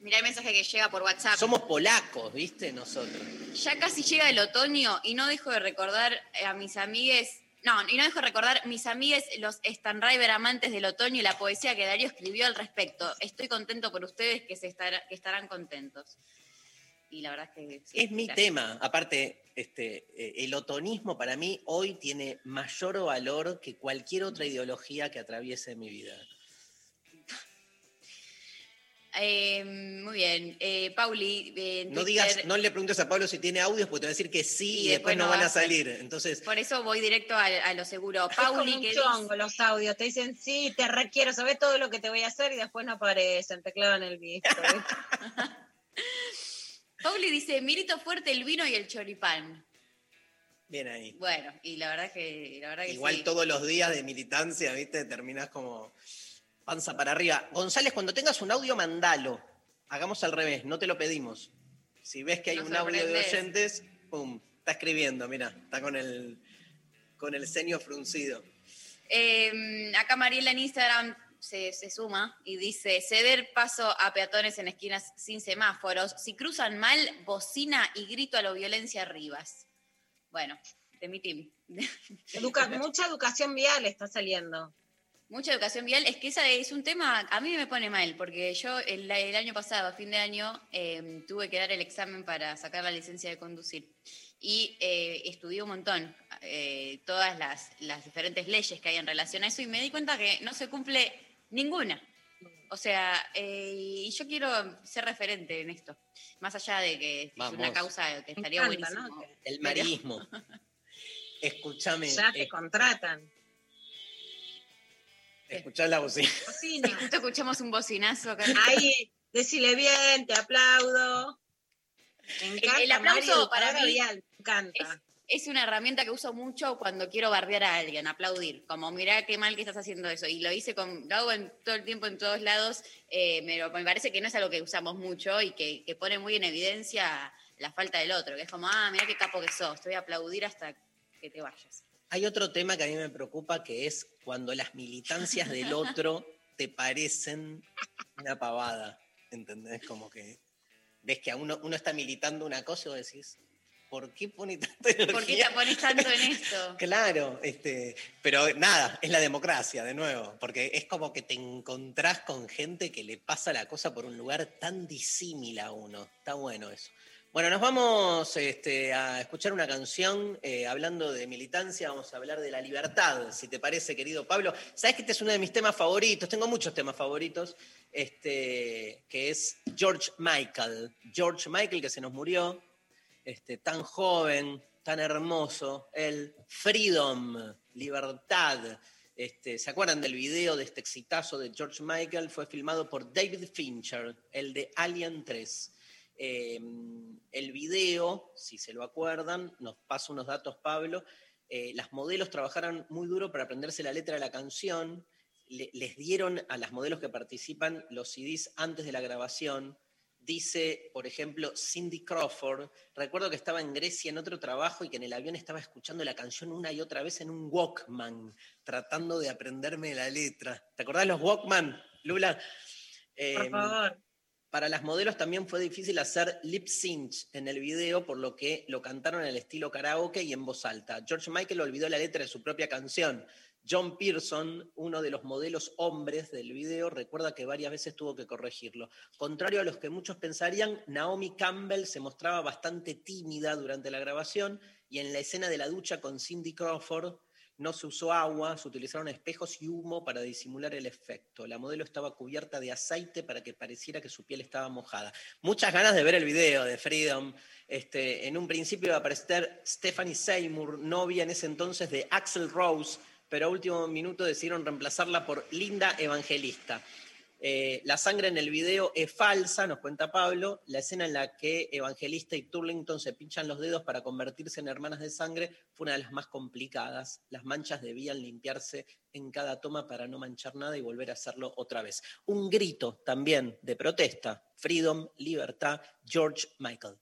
Mirá el mensaje que llega por WhatsApp. somos polacos, ¿viste? Nosotros. Ya casi llega el otoño y no dejo de recordar eh, a mis amigues. No, y no dejo de recordar mis amigues, los Stanriver amantes del otoño y la poesía que Darío escribió al respecto. Estoy contento por ustedes que, se que estarán contentos. Y la verdad es que sí, Es mi gracias. tema. Aparte, este, eh, el otonismo para mí hoy tiene mayor valor que cualquier otra ideología que atraviese mi vida. Eh, muy bien. Eh, Pauli, eh, No digas, no le preguntes a Pablo si tiene audios, porque te va a decir que sí y, después, no van a salir. Entonces, Por eso voy directo a, a lo seguro. Es como Pauli, un que chongo dice- los audios. Te dicen, sí, te requiero, sabes todo lo que te voy a hacer y después no aparecen, te clavan el (laughs) visto. Pauli dice, Mirito fuerte el vino y el choripán. bien ahí. Bueno, y la verdad que, la verdad que Igual sí. todos los días de militancia, ¿viste? Terminás como panza para arriba. González, cuando tengas un audio, mandalo. Hagamos al revés, no te lo pedimos. Si ves que hay Nos un audio de oyentes, pum, está escribiendo, mira, está con el, con el ceño fruncido. Eh, acá Mariela en Instagram se, se suma y dice, ceder paso a peatones en esquinas sin semáforos. Si cruzan mal, bocina y grito a la violencia Rivas. Bueno, de mi team. Educa- mucha educación vial está saliendo. Mucha educación vial, es que esa es un tema, a mí me pone mal, porque yo el, el año pasado, a fin de año, eh, tuve que dar el examen para sacar la licencia de conducir. Y eh, estudié un montón eh, todas las, las diferentes leyes que hay en relación a eso y me di cuenta que no se cumple ninguna. O sea, eh, y yo quiero ser referente en esto, más allá de que es una causa que estaría encanta, buenísimo. ¿no? El marismo. Escúchame. ya te contratan. Escuchá la bocina. Cocina. Justo escuchamos un bocinazo acá. Ahí, decile bien, te aplaudo. Me encanta, el aplauso Mario, para mí vial, me encanta. es una herramienta que uso mucho cuando quiero bardear a alguien, aplaudir, como mirá qué mal que estás haciendo eso. Y lo hice con, lo hago en, todo el tiempo en todos lados, eh, pero me parece que no es algo que usamos mucho y que, que pone muy en evidencia la falta del otro, que es como, ah, mirá qué capo que sos, te voy a aplaudir hasta que te vayas. Hay otro tema que a mí me preocupa que es cuando las militancias del otro te parecen una pavada. ¿Entendés? Como que ves que a uno, uno está militando una cosa y vos decís, ¿por qué pone energía? ¿Por qué te pones tanto en esto? (laughs) Claro, este, pero nada, es la democracia de nuevo, porque es como que te encontrás con gente que le pasa la cosa por un lugar tan disímil a uno. Está bueno eso. Bueno, nos vamos este, a escuchar una canción eh, hablando de militancia, vamos a hablar de la libertad, si te parece, querido Pablo. Sabes que este es uno de mis temas favoritos, tengo muchos temas favoritos, este, que es George Michael. George Michael que se nos murió, este, tan joven, tan hermoso, el Freedom, libertad. Este, ¿Se acuerdan del video de este exitazo de George Michael? Fue filmado por David Fincher, el de Alien 3. Eh, el video, si se lo acuerdan, nos pasa unos datos Pablo, eh, las modelos trabajaron muy duro para aprenderse la letra de la canción, le- les dieron a las modelos que participan los CDs antes de la grabación, Dice, por ejemplo, Cindy Crawford, recuerdo que estaba en Grecia en otro trabajo y que en el avión estaba escuchando la canción una y otra vez en un Walkman, tratando de aprenderme la letra. ¿Te acordás de los Walkman, Lula? Eh, Por favor. Para las modelos también fue difícil hacer lip sync en el video, por lo que lo cantaron en el estilo karaoke y en voz alta. George Michael olvidó la letra de su propia canción. John Pearson, uno de los modelos hombres del video, recuerda que varias veces tuvo que corregirlo. Contrario a los que muchos pensarían, Naomi Campbell se mostraba bastante tímida durante la grabación y en la escena de la ducha con Cindy Crawford no se usó agua, se utilizaron espejos y humo para disimular el efecto. La modelo estaba cubierta de aceite para que pareciera que su piel estaba mojada. Muchas ganas de ver el video de Freedom. Este, en un principio iba a aparecer Stephanie Seymour, novia en ese entonces de Axel Rose, pero a último minuto decidieron reemplazarla por Linda Evangelista. Eh, la sangre en el video es falsa, nos cuenta Pablo, la escena en la que Evangelista y Turlington se pinchan los dedos para convertirse en hermanas de sangre fue una de las más complicadas. Las manchas debían limpiarse en cada toma para no manchar nada y volver a hacerlo otra vez. Un grito también de protesta, freedom, libertad, George Michael.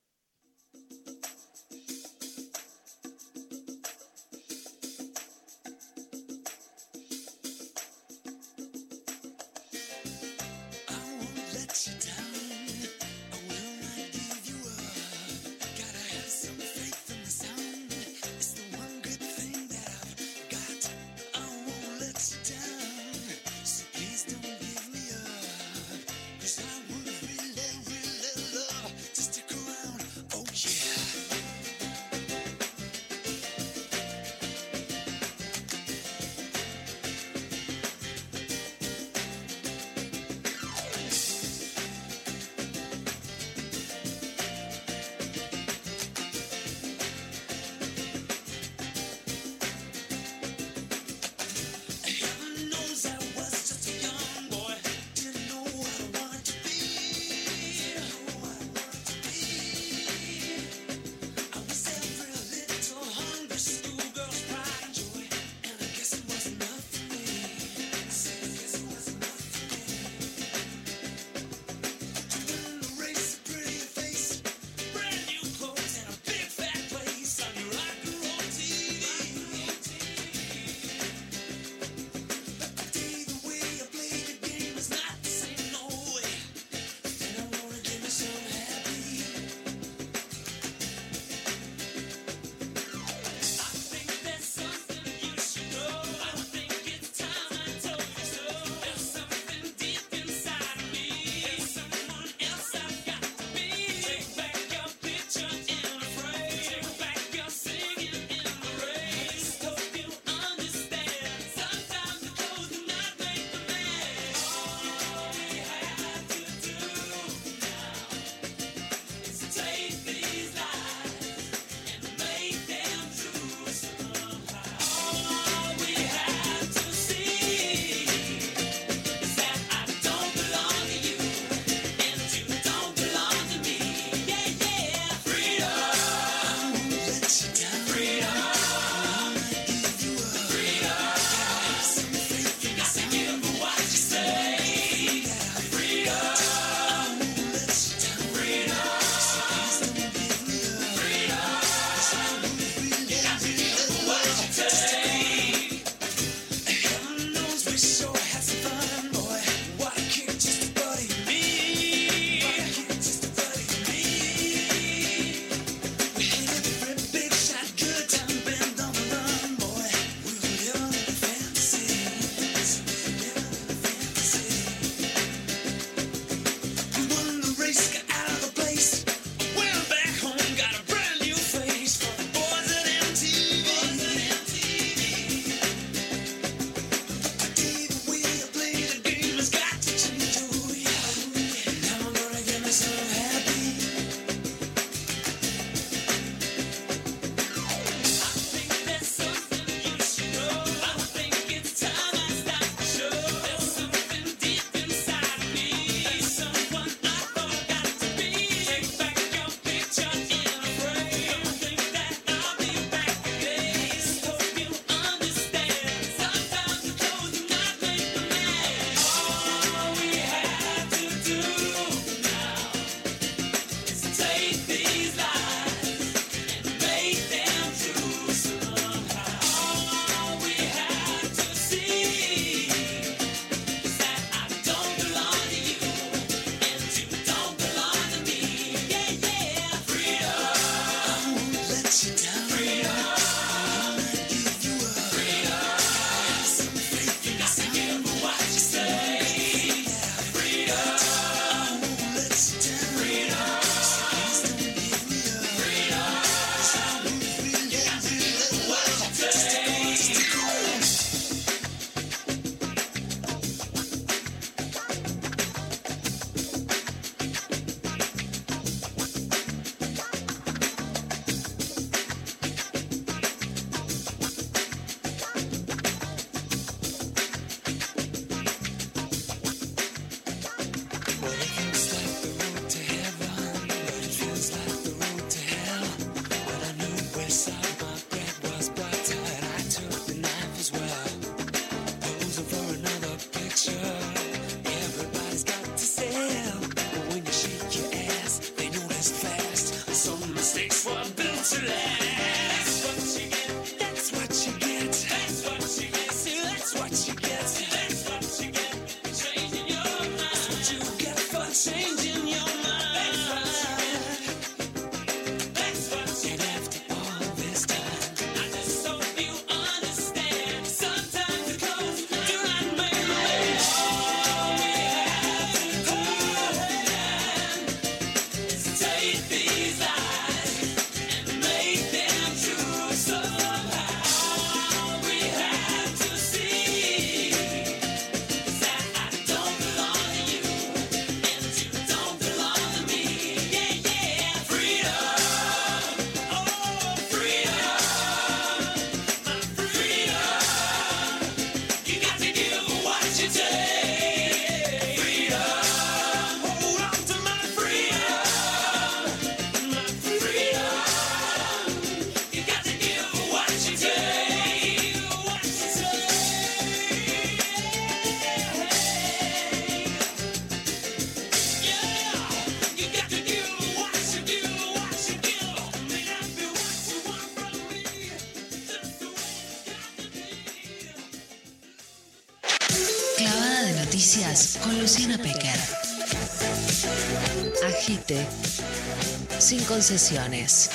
Concesiones.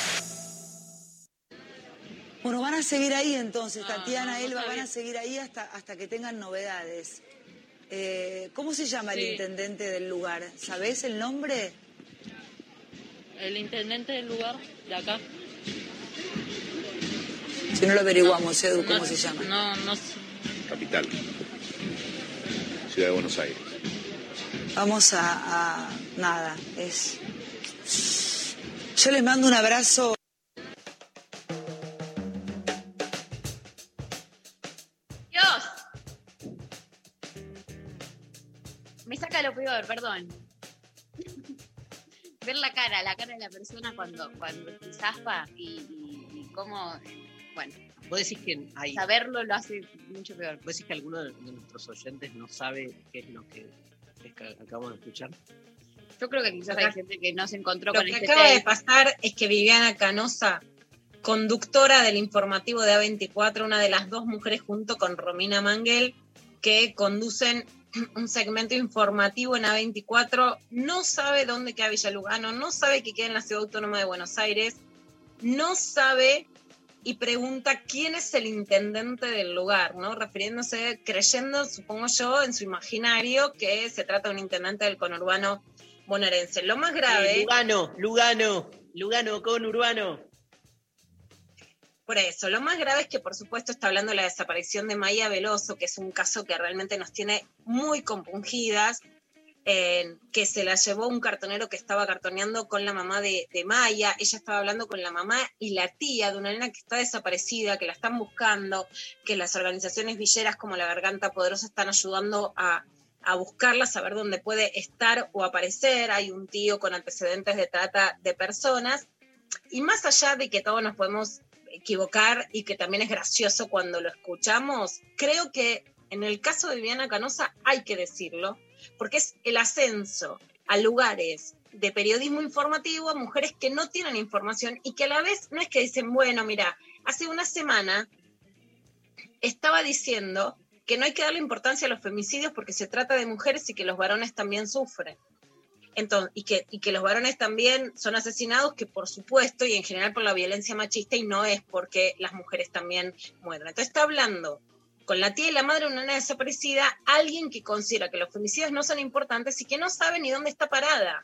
Bueno, van a seguir ahí entonces, Tatiana, no, no Elba, van a seguir ahí hasta, hasta que tengan novedades. Eh, ¿Cómo se llama el intendente del lugar? ¿Sabés el nombre? El intendente del lugar de acá. Si no lo averiguamos, Edu, ¿cómo no, se llama? No, no sé. Capital. Ciudad de Buenos Aires. Vamos a, a- Nada, es... Yo les mando un abrazo. Dios. Me saca lo peor, perdón. (laughs) Ver la cara, la cara de la persona cuando, cuando se zafpa y, y- y cómo, bueno, Vos decís que hay. saberlo lo hace mucho peor. ¿Vos decís que alguno de de nuestros oyentes no sabe qué es lo que, es que acabamos de escuchar? Yo creo que quizás hay gente que no se encontró Lo con que este acaba de pasar es que Viviana Canosa, conductora del informativo de A24, una de las dos mujeres junto con Romina Manguel, que conducen (clears throat) un segmento informativo en A24, no sabe dónde queda Villa Lugano, no sabe que queda en la Ciudad Autónoma de Buenos Aires, no sabe y pregunta quién es el intendente del lugar, ¿no? Refiriéndose, creyendo, supongo yo, en su imaginario que se trata de un intendente del conurbano bonaerense. Lo más grave... Eh, Lugano, Lugano, Lugano con Urbano. Por eso, lo más grave es que, por supuesto, está hablando de la desaparición de Maya Veloso, que es un caso que realmente nos tiene muy compungidas, eh, que se la llevó un cartonero que estaba cartoneando con la mamá de, de Maya. Ella estaba hablando con la mamá y la tía de una nena que está desaparecida, que la están buscando, que las organizaciones villeras como la Garganta Poderosa están ayudando a, a buscarla, saber dónde puede estar o aparecer. Hay un tío con antecedentes de trata de personas. Y más allá de que todos nos podemos equivocar y que también es gracioso cuando lo escuchamos, creo que en el caso de Viviana Canosa hay que decirlo, porque es el ascenso a lugares de periodismo informativo a mujeres que no tienen información y que a la vez no es que dicen, bueno, mira, hace una semana estaba diciendo que no hay que darle importancia a los femicidios porque se trata de mujeres y que los varones también sufren. Entonces, y, que, y que los varones también son asesinados, que por supuesto, y en general por la violencia machista, y no es porque las mujeres también mueren. Entonces está hablando con la tía y la madre de una nena desaparecida, alguien que considera que los femicidios no son importantes y que no sabe ni dónde está parada,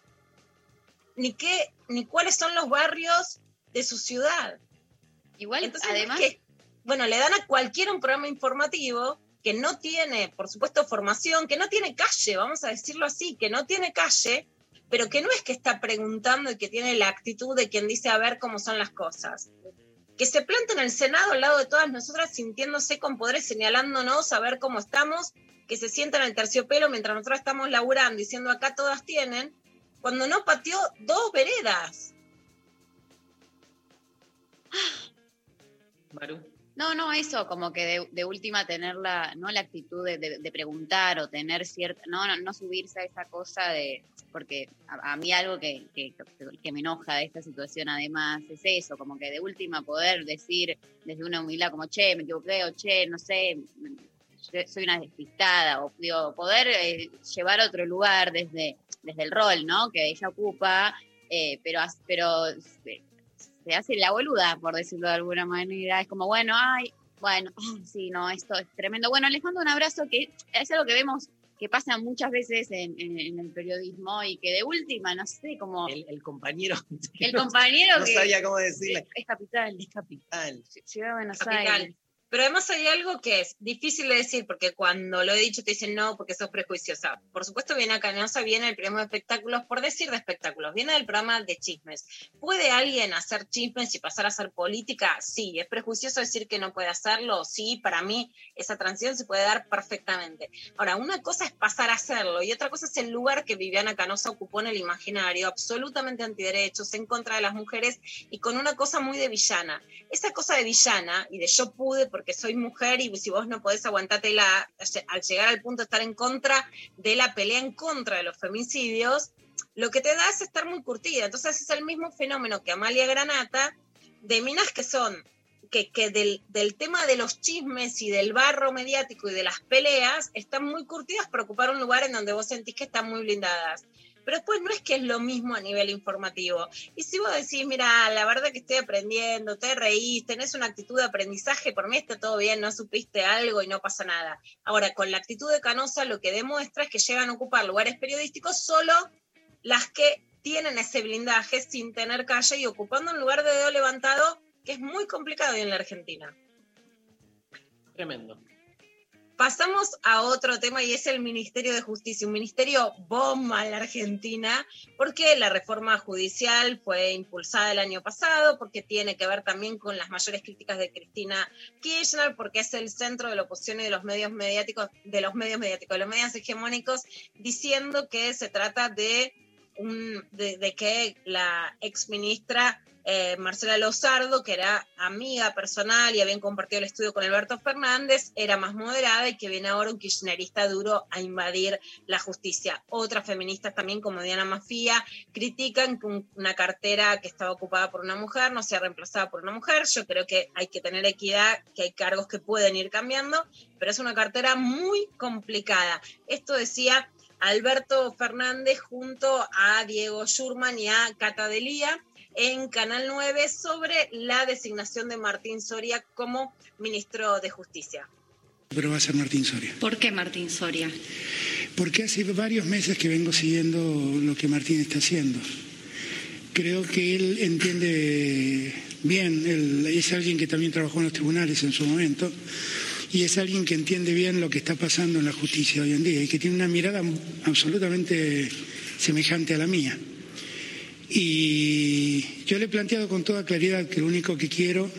ni qué, ni cuáles son los barrios de su ciudad. Igual, Entonces, es además, que, bueno, le dan a cualquiera un programa informativo que no tiene, por supuesto, formación, que no tiene calle, vamos a decirlo así, que no tiene calle, pero que no es que está preguntando y que tiene la actitud de quien dice a ver cómo son las cosas. Que se planta en el Senado al lado de todas nosotras sintiéndose con poderes, señalándonos a ver cómo estamos, que se sienta en el terciopelo mientras nosotros estamos laburando, diciendo acá todas tienen, cuando no pateó dos veredas. Maru? No, no, eso, como que de, última tener la, no la actitud de, de- preguntar o tener cierta, no, no, no subirse a esa cosa de, porque a, a mí algo que, que, que me enoja de esta situación además es eso, como que de última poder decir desde una humildad como, che, me equivoqué, o che, no sé, soy una despistada, o digo, poder eh, llevar a otro lugar desde, desde el rol, ¿no? Que ella ocupa, eh, pero, pero se, hace la boluda, por decirlo de alguna manera. Es como, bueno, ay, bueno, (clears throat) sí, no, esto es tremendo. Bueno, les mando un abrazo que es algo que vemos que pasa muchas veces en, en- en el periodismo y que de última, no sé, como El, el compañero. el compañero (laughs) no que sabía cómo decirle. es capital, Es capital. ciudad de Buenos Capital. Aires. Pero además hay algo que es difícil de decir, porque cuando lo he dicho te dicen no, porque sos prejuiciosa. Por supuesto, viene acá, Canosa, viene el programa de espectáculos, por decir de espectáculos, viene del programa de chismes. ¿Puede alguien hacer chismes y pasar a hacer política? Sí. ¿Es prejuicioso decir que no puede hacerlo? Sí, para mí esa transición se puede dar perfectamente. Ahora, una cosa es pasar a hacerlo y otra cosa es el lugar que Viviana Canosa ocupó en el imaginario, absolutamente antiderechos, en contra de las mujeres y con una cosa muy de villana. Esa cosa de villana y de yo pude porque soy mujer y si vos no podés aguantártela al llegar al punto de estar en contra de la pelea en contra de los femicidios, lo que te da es estar muy curtida. Entonces es el mismo fenómeno que Amalia Granata de minas que son que, que del, del tema de los chismes y del barro mediático y de las peleas están muy curtidas para ocupar un lugar en donde vos sentís que están muy blindadas. Pero después no es que es lo mismo a nivel informativo. Y si vos decís, mira, la verdad que estoy aprendiendo, te reís, tenés una actitud de aprendizaje, por mí está todo bien, no supiste algo y no pasa nada. Ahora, con la actitud de Canosa lo que demuestra es que llegan a ocupar lugares periodísticos solo las que tienen ese blindaje sin tener calle y ocupando un lugar de dedo levantado que es muy complicado en la Argentina. Tremendo. Pasamos a otro tema y es el Ministerio de Justicia, un ministerio bomba en la Argentina, porque la reforma judicial fue impulsada el año pasado, porque tiene que ver también con las mayores críticas de Cristina Kirchner, porque es el centro de la oposición y de los medios mediáticos, de los medios mediáticos, de los medios hegemónicos, diciendo que se trata de un, de, que la ex ministra eh, Marcela Lozardo, que era amiga personal y habían compartido el estudio con Alberto Fernández, era más moderada y que viene ahora un kirchnerista duro a invadir la justicia. Otras feministas también, como Diana Mafía, critican que un- una cartera que estaba ocupada por una mujer no sea reemplazada por una mujer. Yo creo que hay que tener equidad, que hay cargos que pueden ir cambiando, pero es una cartera muy complicada. Esto decía Alberto Fernández junto a Diego Schurman y a Cata Delía en Canal 9 sobre la designación de Martín Soria como ministro de Justicia. Pero va a ser Martín Soria. ¿Por qué Martín Soria? Porque hace varios meses que vengo siguiendo lo que Martín está haciendo. Creo que él entiende bien, él es alguien que también trabajó en los tribunales en su momento y es alguien que entiende bien lo que está pasando en la justicia hoy en día y que tiene una mirada absolutamente semejante a la mía. Y yo le he planteado con toda claridad que lo único que quiero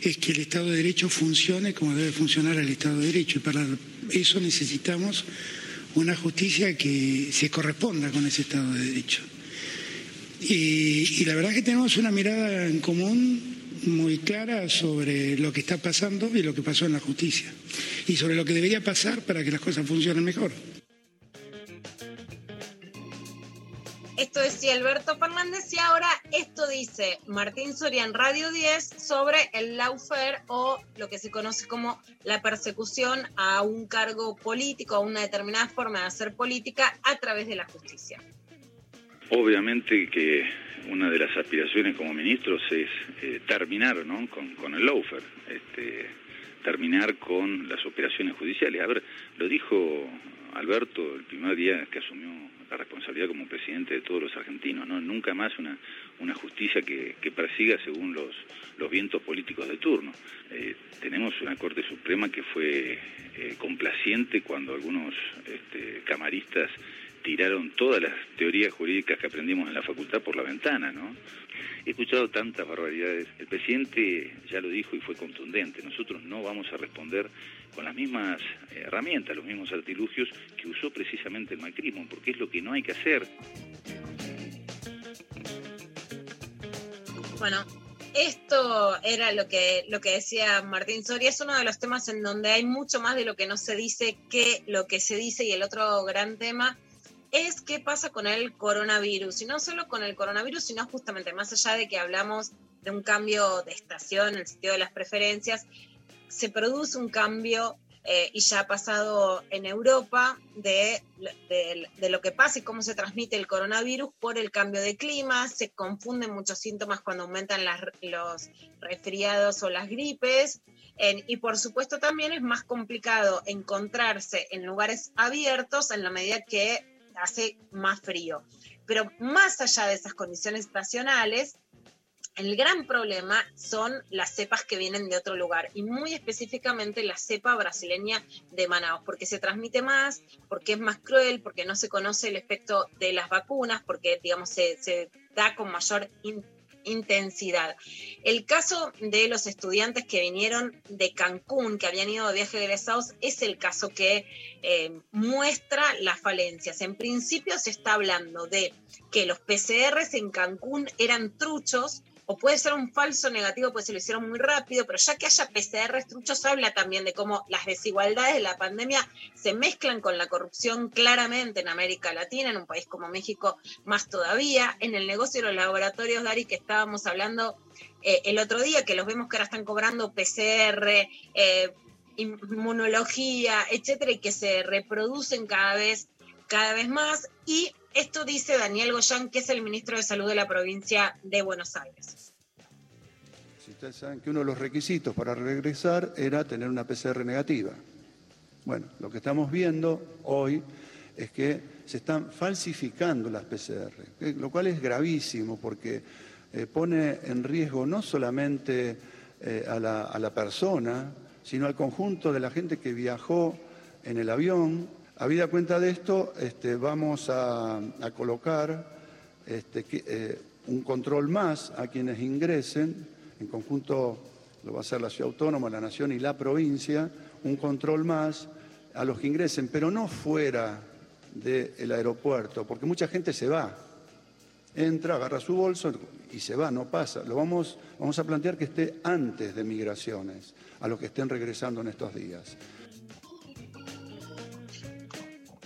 es que el Estado de Derecho funcione como debe funcionar el Estado de Derecho. Y para eso necesitamos una justicia que se corresponda con ese Estado de Derecho. Y, la verdad es que tenemos una mirada en común muy clara sobre lo que está pasando y lo que pasó en la justicia. Y sobre lo que debería pasar para que las cosas funcionen mejor. Esto decía Alberto Fernández y ahora esto dice Martín Soria en Radio 10 sobre el lawfare o lo que se conoce como la persecución a un cargo político, a una determinada forma de hacer política a través de la justicia. Obviamente que una de las aspiraciones como ministros es eh, terminar ¿no? con, el lawfare, este, terminar con las operaciones judiciales. A ver, lo dijo Alberto el primer día que asumió la responsabilidad como presidente de todos los argentinos, ¿no? Nunca más una, justicia que, persiga según los, los vientos políticos de turno. Eh, tenemos una Corte Suprema que fue eh, complaciente cuando algunos este, camaristas tiraron todas las teorías jurídicas que aprendimos en la facultad por la ventana, ¿no? He escuchado tantas barbaridades. El presidente ya lo dijo y fue contundente. Nosotros no vamos a responder con las mismas herramientas, los mismos artilugios que usó precisamente el macrismo, porque es lo que no hay que hacer. Bueno, esto era lo que, lo que decía Martín Soria, es uno de los temas en donde hay mucho más de lo que no se dice que lo que se dice y el otro gran tema es qué pasa con el coronavirus, y no solo con el coronavirus, sino justamente más allá de que hablamos de un cambio de estación en el sentido de las preferencias, se produce un cambio eh, y ya ha pasado en Europa de, de, lo que pasa y cómo se transmite el coronavirus por el cambio de clima, se confunden muchos síntomas cuando aumentan los resfriados o las gripes. Y por supuesto también es más complicado encontrarse en lugares abiertos en la medida que hace más frío. Pero más allá de esas condiciones estacionales, el gran problema son las cepas que vienen de otro lugar y muy específicamente la cepa brasileña de Manaus, porque se transmite más, porque es más cruel, porque no se conoce el efecto de las vacunas, porque digamos se, da con mayor in, intensidad. El caso de los estudiantes que vinieron de Cancún, que habían ido de viaje egresados, es el caso que eh, muestra las falencias. En principio se está hablando de que los PCRs en Cancún eran truchos, o puede ser un falso negativo, pues se lo hicieron muy rápido, pero ya que haya PCR truchos, habla también de cómo las desigualdades de la pandemia se mezclan con la corrupción claramente en América Latina, en un país como México más todavía, en el negocio de los laboratorios, Dari, que estábamos hablando eh, el otro día, que los vemos que ahora están cobrando PCR, eh, inmunología, etcétera, y que se reproducen cada vez, cada vez más, y esto dice Daniel Goyán, que es el ministro de Salud de la provincia de Buenos Aires. Si ustedes saben que uno de los requisitos para regresar era tener una PCR negativa. Bueno, lo que estamos viendo hoy es que se están falsificando las PCR, lo cual es gravísimo porque eh, pone en riesgo no solamente eh, a la persona, sino al conjunto de la gente que viajó en el avión, Habida cuenta de esto, este, vamos a, colocar este, eh, un control más a quienes ingresen, en conjunto lo va a hacer la ciudad autónoma, la nación y la provincia, un control más a los que ingresen, pero no fuera del aeropuerto, porque mucha gente se va, entra, agarra su bolso y se va, no pasa. Lo vamos, vamos a plantear que esté antes de migraciones, a los que estén regresando en estos días.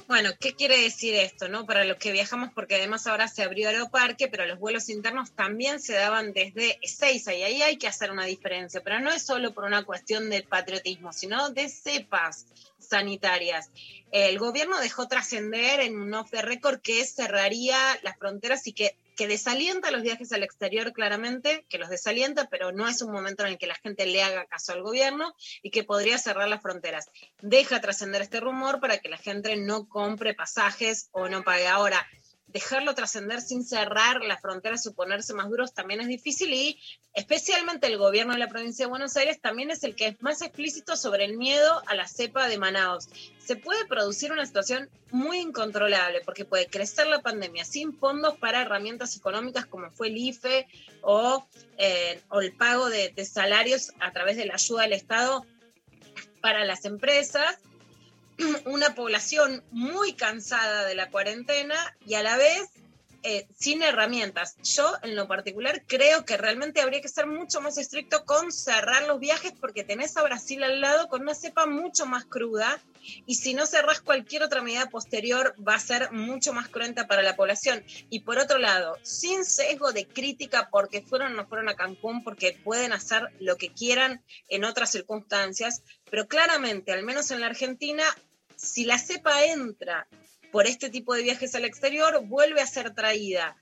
Bueno, ¿qué quiere decir esto, no? Para los que viajamos, porque además ahora se abrió Aeroparque, pero los vuelos internos también se daban desde Ezeiza y ahí hay que hacer una diferencia, pero no es solo por una cuestión de patriotismo, sino de cepas sanitarias. El gobierno dejó trascender en un off the record que cerraría las fronteras y que que desalienta los viajes al exterior claramente, que los desalienta, pero no es un momento en el que la gente le haga caso al gobierno y que podría cerrar las fronteras. Deja trascender este rumor para que la gente no compre pasajes o no pague ahora dejarlo trascender sin cerrar las fronteras y ponerse más duros también es difícil y especialmente el gobierno de la provincia de Buenos Aires también es el que es más explícito sobre el miedo a la cepa de Manaus. Se puede producir una situación muy incontrolable porque puede crecer la pandemia sin fondos para herramientas económicas como fue el IFE o, eh, o el pago de, de salarios a través de la ayuda del Estado para las empresas (clears throat) una población muy cansada de la cuarentena y a la vez eh, sin herramientas. Yo, en lo particular, creo que realmente habría que ser mucho más estricto con cerrar los viajes porque tenés a Brasil al lado con una cepa mucho más cruda y si no cerrás cualquier otra medida posterior va a ser mucho más cruenta para la población. Y por otro lado, sin sesgo de crítica porque fueron o no fueron a Cancún, porque pueden hacer lo que quieran en otras circunstancias, pero claramente, al menos en la Argentina, si la cepa entra por este tipo de viajes al exterior, vuelve a ser traída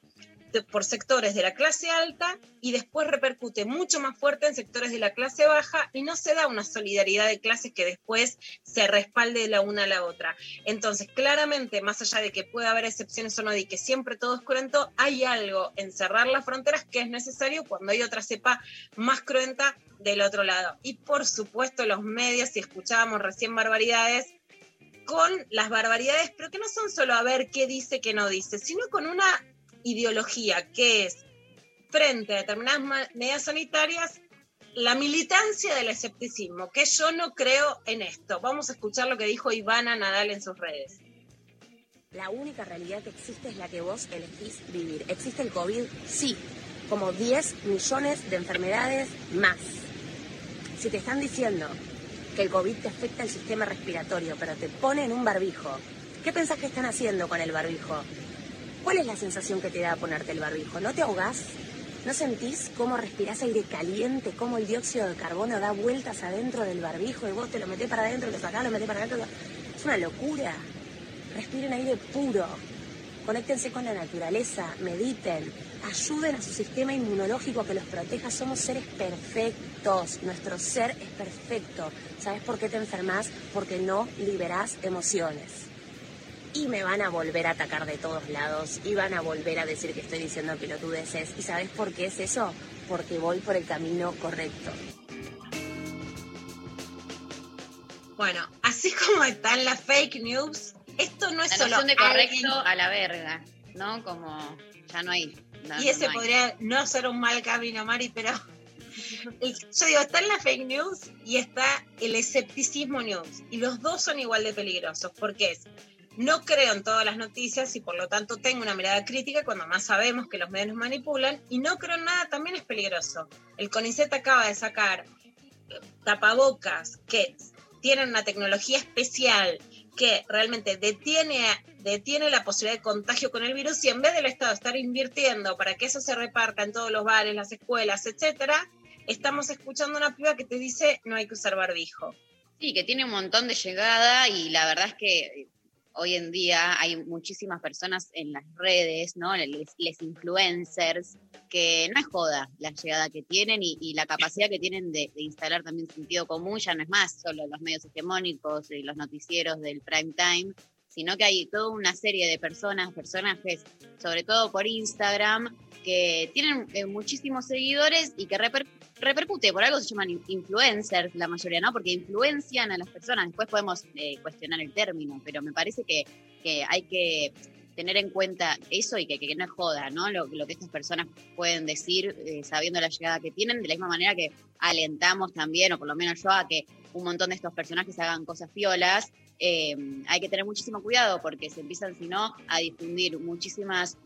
por sectores de la clase alta y después repercute mucho más fuerte en sectores de la clase baja y no se da una solidaridad de clases que después se respalde la una a la otra. Entonces, claramente, más allá de que pueda haber excepciones o no y que siempre todo es cruento, hay algo en cerrar las fronteras que es necesario cuando hay otra cepa más cruenta del otro lado. Y por supuesto, los medios, si escuchábamos recién barbaridades, con las barbaridades, pero que no son solo a ver qué dice, qué no dice, sino con una ideología que es, frente a determinadas medidas sanitarias, la militancia del escepticismo, que yo no creo en esto. Vamos a escuchar lo que dijo Ivana Nadal en sus redes. La única realidad que existe es la que vos elegís vivir. ¿Existe el COVID? Sí. como 10 millones de enfermedades más. Si te están diciendo que el COVID te afecta el sistema respiratorio, pero te ponen un barbijo, ¿qué pensás que están haciendo con el barbijo? ¿Cuál es la sensación que te da ponerte el barbijo? ¿No te ahogás? ¿No sentís cómo respirás aire caliente, cómo el dióxido de carbono da vueltas adentro del barbijo y vos te lo metés para adentro, lo sacás, lo metés para adentro? Es una locura. Respiren aire puro. Conéctense con la naturaleza, mediten, ayuden a su sistema inmunológico que los proteja. Somos seres perfectos, nuestro ser es perfecto. ¿Sabes por qué te enfermas? Porque no liberás emociones. Y me van a volver a atacar de todos lados y van a volver a decir que estoy diciendo pelotudeces. ¿Y sabes por qué es eso? Porque voy por el camino correcto. Bueno, así como están las fake news, esto no es La solo de correcto alguien- a la verga, ¿no? Como ya no hay. no- y ese no hay. podría no ser un mal camino, Mari, pero yo digo, está en la fake news y está el escepticismo news. Y los dos son igual de peligrosos, porque es, no creo en todas las noticias y por lo tanto tengo una mirada crítica cuando más sabemos que los medios nos manipulan, y no creo en nada también es peligroso. El CONICET acaba de sacar eh, tapabocas que tienen una tecnología especial que realmente detiene, detiene la posibilidad de contagio con el virus y en vez del Estado estar invirtiendo para que eso se reparta en todos los bares, las escuelas, etcétera, estamos escuchando una piba que te dice no hay que usar barbijo. Sí, que tiene un montón de llegada y la verdad es que eh, hoy en día hay muchísimas personas en las redes, ¿no? Les, influencers, que no es joda la llegada que tienen y, la capacidad que tienen de, instalar también sentido común, ya no es más solo los medios hegemónicos y los noticieros del prime time, sino que hay toda una serie de personas, personajes, sobre todo por Instagram, que tienen eh, muchísimos seguidores y que reper- repercute, por algo se llaman in- influencers la mayoría, ¿no? Porque influencian a las personas. Después podemos eh, cuestionar el término, pero me parece que, hay que tener en cuenta eso y que, que no es joda, ¿no? Lo, lo que estas personas pueden decir eh, sabiendo la llegada que tienen, de la misma manera que alentamos también, o por lo menos yo, a que un montón de estos personajes hagan cosas fiolas. Eh, hay que tener muchísimo cuidado porque se empiezan, si no, a difundir muchísimas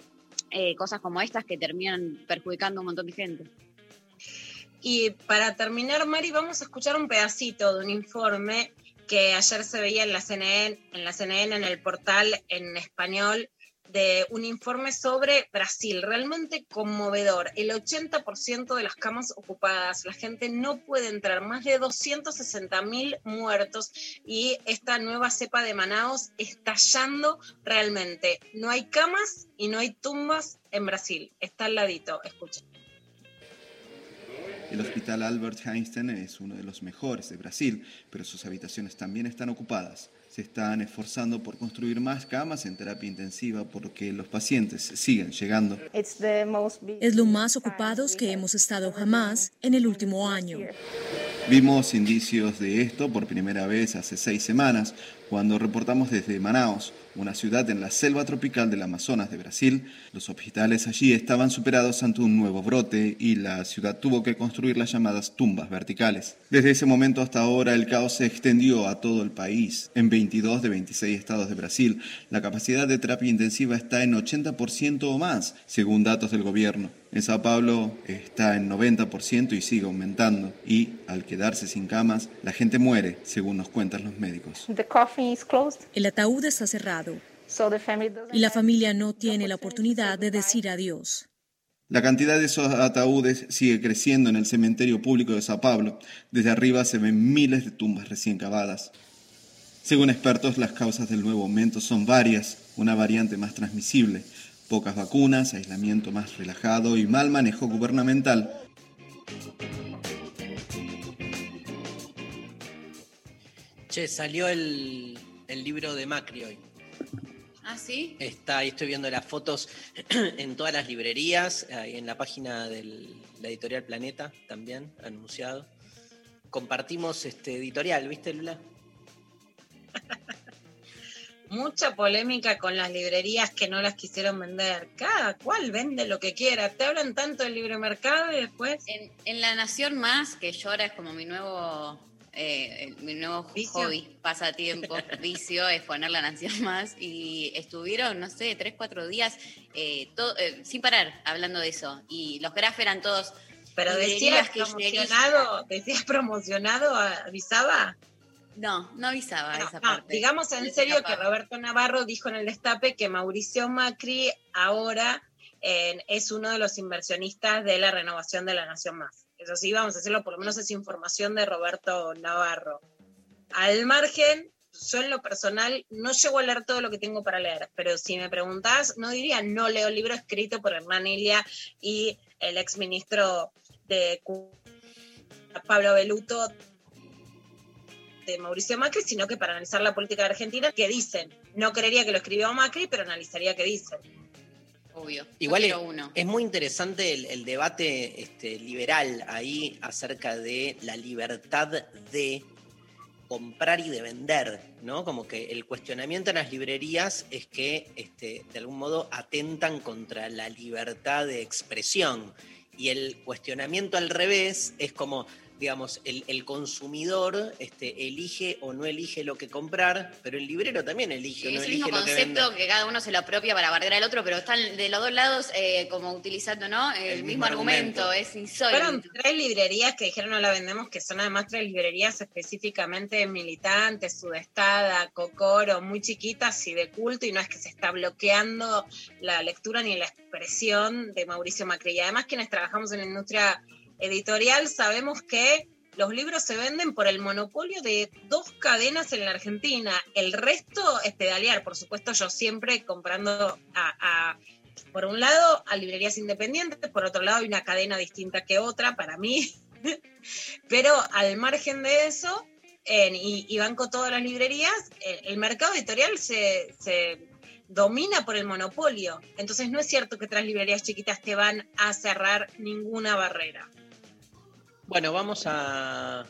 eh, cosas como estas que terminan perjudicando a un montón de gente. Y para terminar, Mari, vamos a escuchar un pedacito de un informe que ayer se veía en la CNN, en la CNN, en el portal en español, de un informe sobre Brasil, realmente conmovedor. El 80% de las camas ocupadas, la gente no puede entrar, más de 260 mil muertos y esta nueva cepa de Manaus estallando realmente. No hay camas y no hay tumbas en Brasil, está al ladito, escuchen. El Hospital Albert Einstein es uno de los mejores de Brasil, pero sus habitaciones también están ocupadas. Se están esforzando por construir más camas en terapia intensiva porque los pacientes siguen llegando. Es lo más ocupados que hemos estado jamás en el último año. Vimos indicios de esto por primera vez hace seis semanas, cuando reportamos desde Manaus, una ciudad en la selva tropical del Amazonas de Brasil. Los hospitales allí estaban superados ante un nuevo brote y la ciudad tuvo que construir las llamadas tumbas verticales. Desde ese momento hasta ahora el caos se extendió a todo el país. En 22 de 26 estados de Brasil, la capacidad de terapia intensiva está en 80% o más, según datos del gobierno. En Sao Paulo está en 90% y sigue aumentando. Y al quedarse sin camas, la gente muere, según nos cuentan los médicos. El ataúd está cerrado y la familia no tiene la oportunidad de decir adiós. La cantidad de esos ataúdes sigue creciendo en el cementerio público de Sao Paulo. Desde arriba se ven miles de tumbas recién cavadas. Según expertos, las causas del nuevo aumento son varias. Una variante más transmisible, pocas vacunas, aislamiento más relajado y mal manejo gubernamental. Che, salió el, el libro de Macri hoy. ¿Ah, sí? Está, ahí estoy viendo las fotos (clears throat) en todas las librerías, ahí en la página de la editorial Planeta también, anunciado. Compartimos este editorial, ¿viste, Lula? (laughs) Mucha polémica con las librerías que no las quisieron vender. Cada cual vende lo que quiera. Te hablan tanto del libre mercado y después. En, en La Nación Más, que yo ahora es como mi nuevo eh, mi nuevo hobby, pasatiempo, (laughs) vicio, es poner la nación más. Y estuvieron, no sé, tres, cuatro días eh, to- eh, sin parar hablando de eso. Y los graf eran todos. Pero decías kirchneristas. promocionado, decías promocionado, avisaba. No, no avisaba No, esa no, parte. digamos en Se serio que. Roberto Navarro dijo en el destape que Mauricio Macri ahora eh, es uno de los inversionistas de la renovación de la Nación Más. Eso sí, vamos a decirlo, por lo menos es información de Roberto Navarro. Al margen, yo en lo personal no llego a leer todo lo que tengo para leer, pero si me preguntás, no diría no leo el libro escrito por Hernán Ilia y el exministro de Cu- Pablo Beluto de Mauricio Macri, sino que para analizar la política de Argentina, ¿qué dicen? No creería que lo escribió Macri, pero analizaría qué dicen. Obvio. Igual es, uno. es muy interesante el, el debate este, liberal ahí acerca de la libertad de comprar y de vender, ¿no? Como que el cuestionamiento en las librerías es que este, de algún modo atentan contra la libertad de expresión. Y el cuestionamiento al revés es como, digamos, el, el consumidor este, elige o no elige lo que comprar, pero el librero también elige o no es el elige mismo lo que vender. concepto que, cada uno se lo apropia para bardear al otro, pero están de los dos lados eh, como utilizando, ¿no? El, El mismo, mismo argumento, argumento. es insólito. Fueron tres librerías que dijeron no la vendemos, que son además tres librerías específicamente militantes, Sudestada, Cocoro, muy chiquitas y de culto, y no es que se está bloqueando la lectura ni la expresión de Mauricio Macri. Y además quienes trabajamos en la industria editorial sabemos que los libros se venden por el monopolio de dos cadenas en la Argentina. El resto es pedalear. Por supuesto, yo siempre comprando a, por un lado, a librerías independientes, por otro lado, hay una cadena distinta que otra para mí. (laughs) Pero al margen de eso, en- y, banco todas las librerías, el, el mercado editorial se, se domina por el monopolio. Entonces no es cierto que otras librerías chiquitas te van a cerrar ninguna barrera. Bueno, vamos a,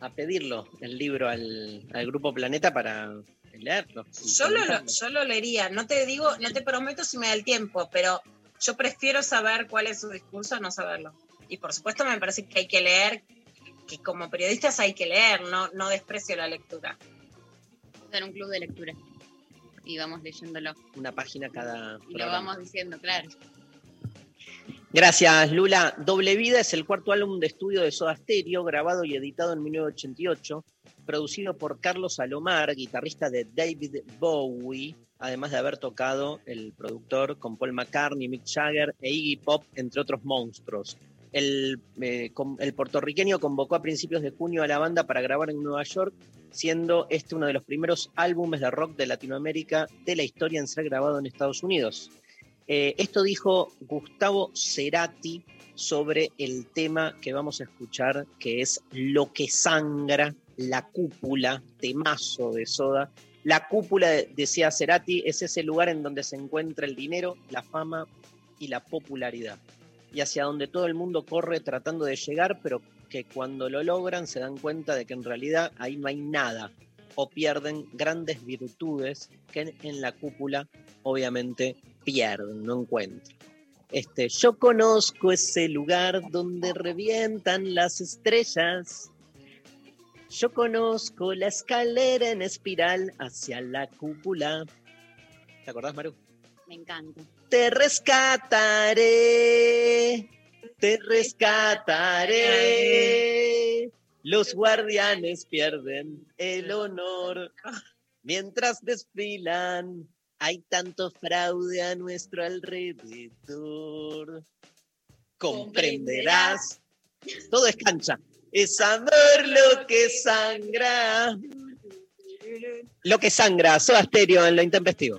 a pedirlo, el libro, al, al Grupo Planeta para leerlo. Yo lo, yo lo leería, no te digo, no te prometo si me da el tiempo, pero yo prefiero saber cuál es su discurso a no saberlo. Y por supuesto me parece que hay que leer, que como periodistas hay que leer, no, no desprecio la lectura. hacer un club de lectura. Y vamos leyéndolo. Una página cada Y lo vamos diciendo, claro. Gracias, Lula. Doble Vida es el cuarto álbum de estudio de Soda Stereo, grabado y editado en 1988, producido por Carlos Salomar, guitarrista de David Bowie, además de haber tocado el productor con Paul McCartney, Mick Jagger e Iggy Pop, entre otros monstruos. El, eh, el puertorriqueño convocó a principios de junio a la banda para grabar en Nueva York, siendo este uno de los primeros álbumes de rock de Latinoamérica de la historia en ser grabado en Estados Unidos. Eh, esto dijo Gustavo Cerati sobre el tema que vamos a escuchar, que es Lo que sangra, la cúpula, temazo de soda. La cúpula, decía Cerati, es ese lugar en donde se encuentra el dinero, la fama y la popularidad. Y hacia donde todo el mundo corre tratando de llegar, pero que cuando lo logran se dan cuenta de que en realidad ahí no hay nada o pierden grandes virtudes que en, en la cúpula obviamente pierden, no encuentran. Este, yo conozco ese lugar donde revientan las estrellas. Yo conozco la escalera en espiral hacia la cúpula. ¿Te acordás, Maru? Me encanta. Te rescataré, te rescataré. Los guardianes pierden el honor (laughs) mientras desfilan. Hay tanto fraude a nuestro alrededor. Comprenderás. Todo es cancha. Es amor lo que sangra. Lo que sangra, Soda Stereo en lo intempestivo.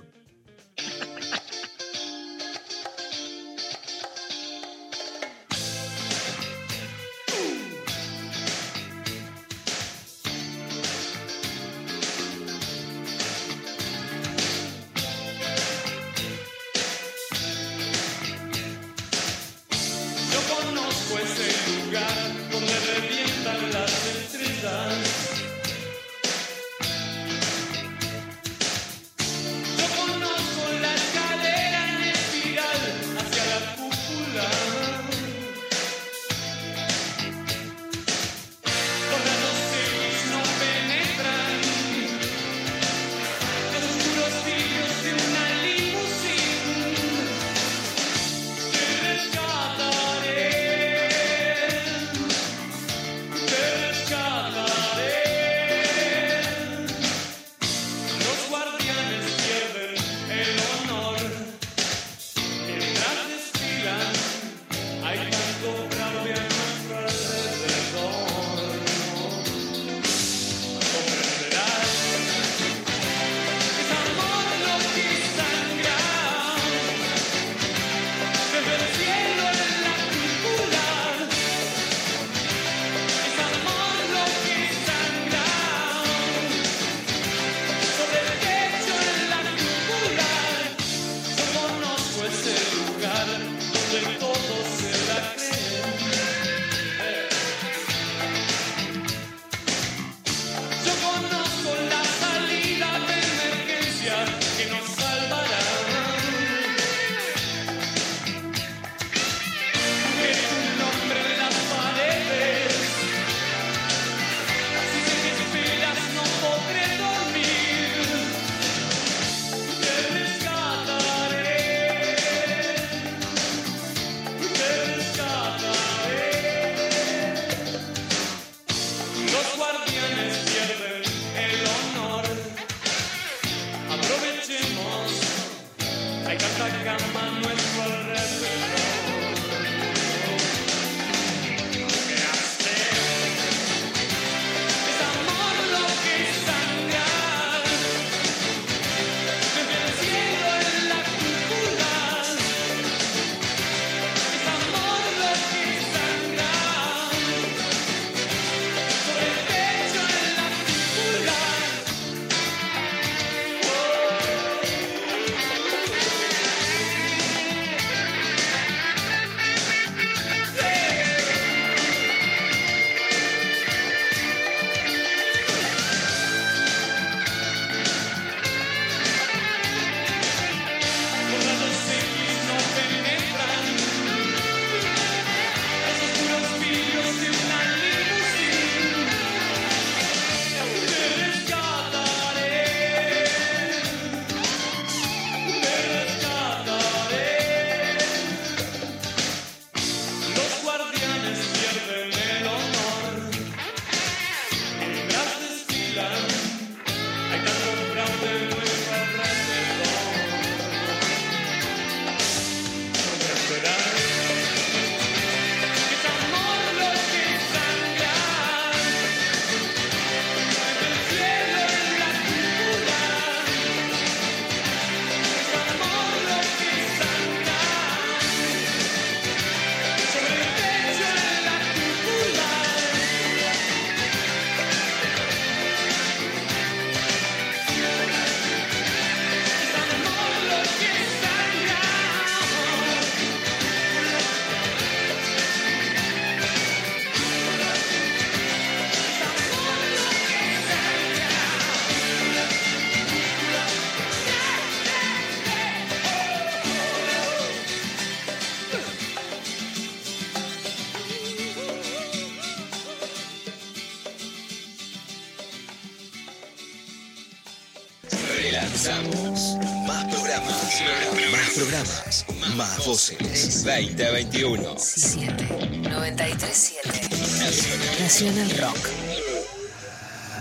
Voces. 2021. 937 Nacional Rock.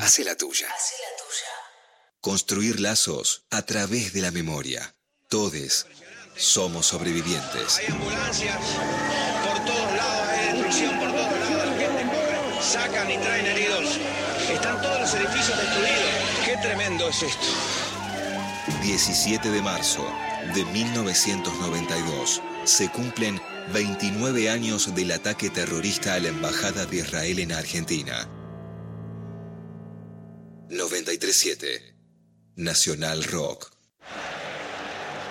Hace la tuya. Construir lazos a través de la memoria. Todes somos sobrevivientes. Hay ambulancias por todos lados, hay destrucción por todos lados. La gente corre, sacan y traen heridos. Están todos los edificios destruidos. Qué tremendo es esto. 17 de marzo de 1992 se cumplen 29 años del ataque terrorista a la Embajada de Israel en Argentina. 937 Nacional Rock.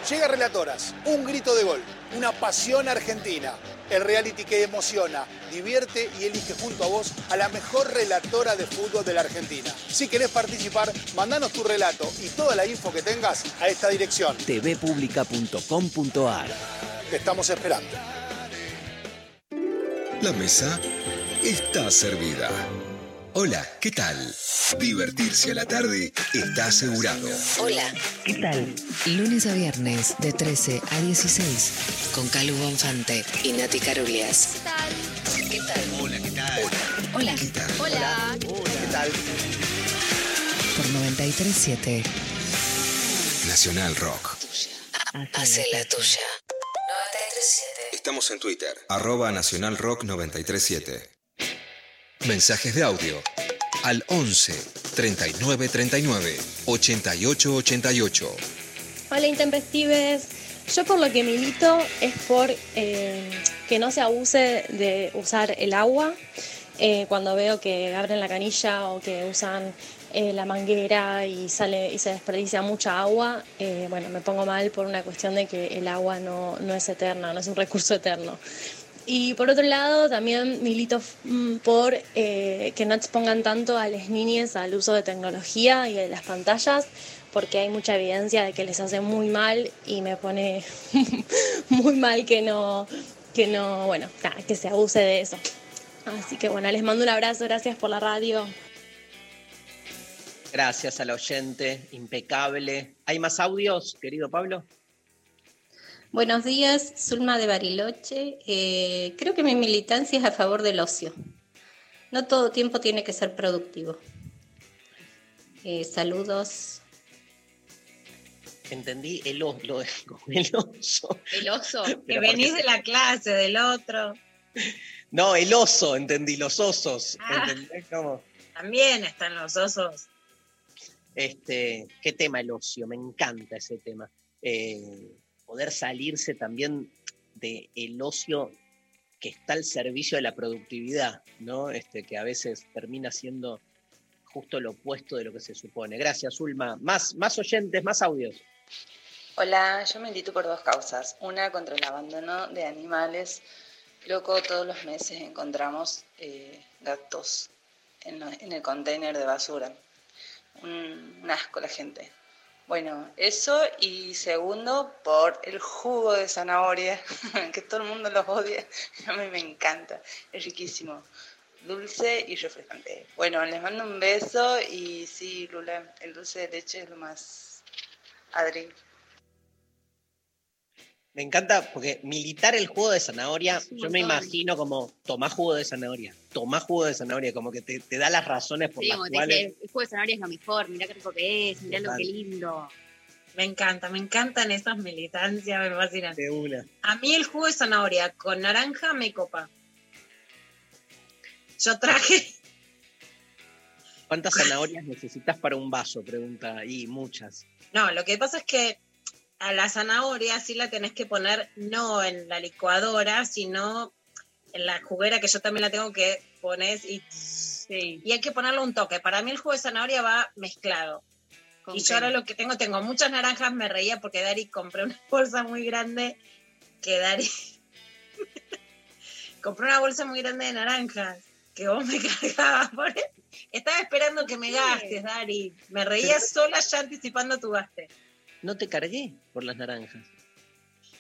Llega Relatoras, un grito de gol, una pasión argentina. El reality que emociona, divierte y elige junto a vos a la mejor relatora de fútbol de la Argentina. Si querés participar, mandanos tu relato y toda la info que tengas a esta dirección. tvpublica.com.ar Te estamos esperando. La mesa está servida. Hola, ¿qué tal? Divertirse a la tarde está asegurado. Hola, ¿qué tal? Lunes a viernes de 13 a 16 con Calu Bonfante y Nati Carulias. ¿Qué tal? Hola, ¿qué tal? Hola. ¿Qué tal? Hola. ¿Qué tal? Por 937 Nacional Rock. Hace la tuya. 937 Estamos en Twitter, arroba Nacional Rock 937. Mensajes de audio al 11 39 39 88 88. Hola intempestives. Yo por lo que milito es por eh, que no se abuse de usar el agua eh, cuando veo que abren la canilla o que usan eh, la manguera y sale y se desperdicia mucha agua. bueno, me pongo mal por una cuestión de que el agua no, no es eterna, no es un recurso eterno. Y por otro lado, también milito mm, por eh, que no expongan tanto a las niñas al uso de tecnología y de las pantallas, porque hay mucha evidencia de que les hace muy mal y me pone (laughs) muy mal que no, que no, bueno, que se abuse de eso. Así que bueno, les mando un abrazo, gracias por la radio. Gracias al oyente, impecable. ¿Hay más audios, querido Pablo? Buenos días, Zulma de Bariloche. Eh, creo que mi militancia es a favor del ocio. No todo tiempo tiene que ser productivo. Eh, saludos. Entendí el, o- lo (laughs) de- el oso. El oso. (laughs) Que venís porque- de la clase del otro. (laughs) No, el oso, entendí, los osos. Ah. ¿Entendés cómo? También están los osos. Este, qué tema el ocio, me encanta ese tema. Eh, poder salirse también del el ocio que está al servicio de la productividad, ¿no? Este, que a veces termina siendo justo lo opuesto de lo que se supone. Gracias, Ulma. Más, más oyentes, más audios. Hola, yo milito por dos causas. Una contra el abandono de animales. Loco, todos los meses encontramos eh, gatos en el container de basura. Un, un asco la gente. Bueno, eso y segundo, por el jugo de zanahoria, (laughs) que todo el mundo los odia. (laughs) A mí me encanta, es riquísimo. Dulce y refrescante. Bueno, les mando un beso y sí, Lula, el dulce de leche es lo más Adri. Me encanta porque militar el jugo de zanahoria, yo me imagino como tomar jugo de zanahoria, tomar jugo de zanahoria, como que te, te da las razones por Sí, las como te cuales... dice, el juego de zanahoria es lo mejor, mirá qué rico que es, mirá lo que lindo. Me encanta, me encantan esas militancias, me fascinan. De una. A mí el jugo de zanahoria con naranja me copa. Yo traje, ¿Cuántas zanahorias necesitas para un vaso? Pregunta ahí, muchas. no, lo que pasa es que a la zanahoria sí la tenés que poner no en la licuadora, sino en la juguera que yo también la tengo que pones y, y hay que ponerle un toque. Para mí el jugo de zanahoria va mezclado. Con Y yo ahora lo que tengo, tengo muchas naranjas, me reía porque Dari compré una (laughs) bolsa muy grande que Dari (laughs) compré una bolsa muy grande de naranjas que vos me (laughs) cargabas. por eso. Estaba esperando que me gastes, Dari. Me reía sola ya anticipando tu gaste. No te cargué por las naranjas.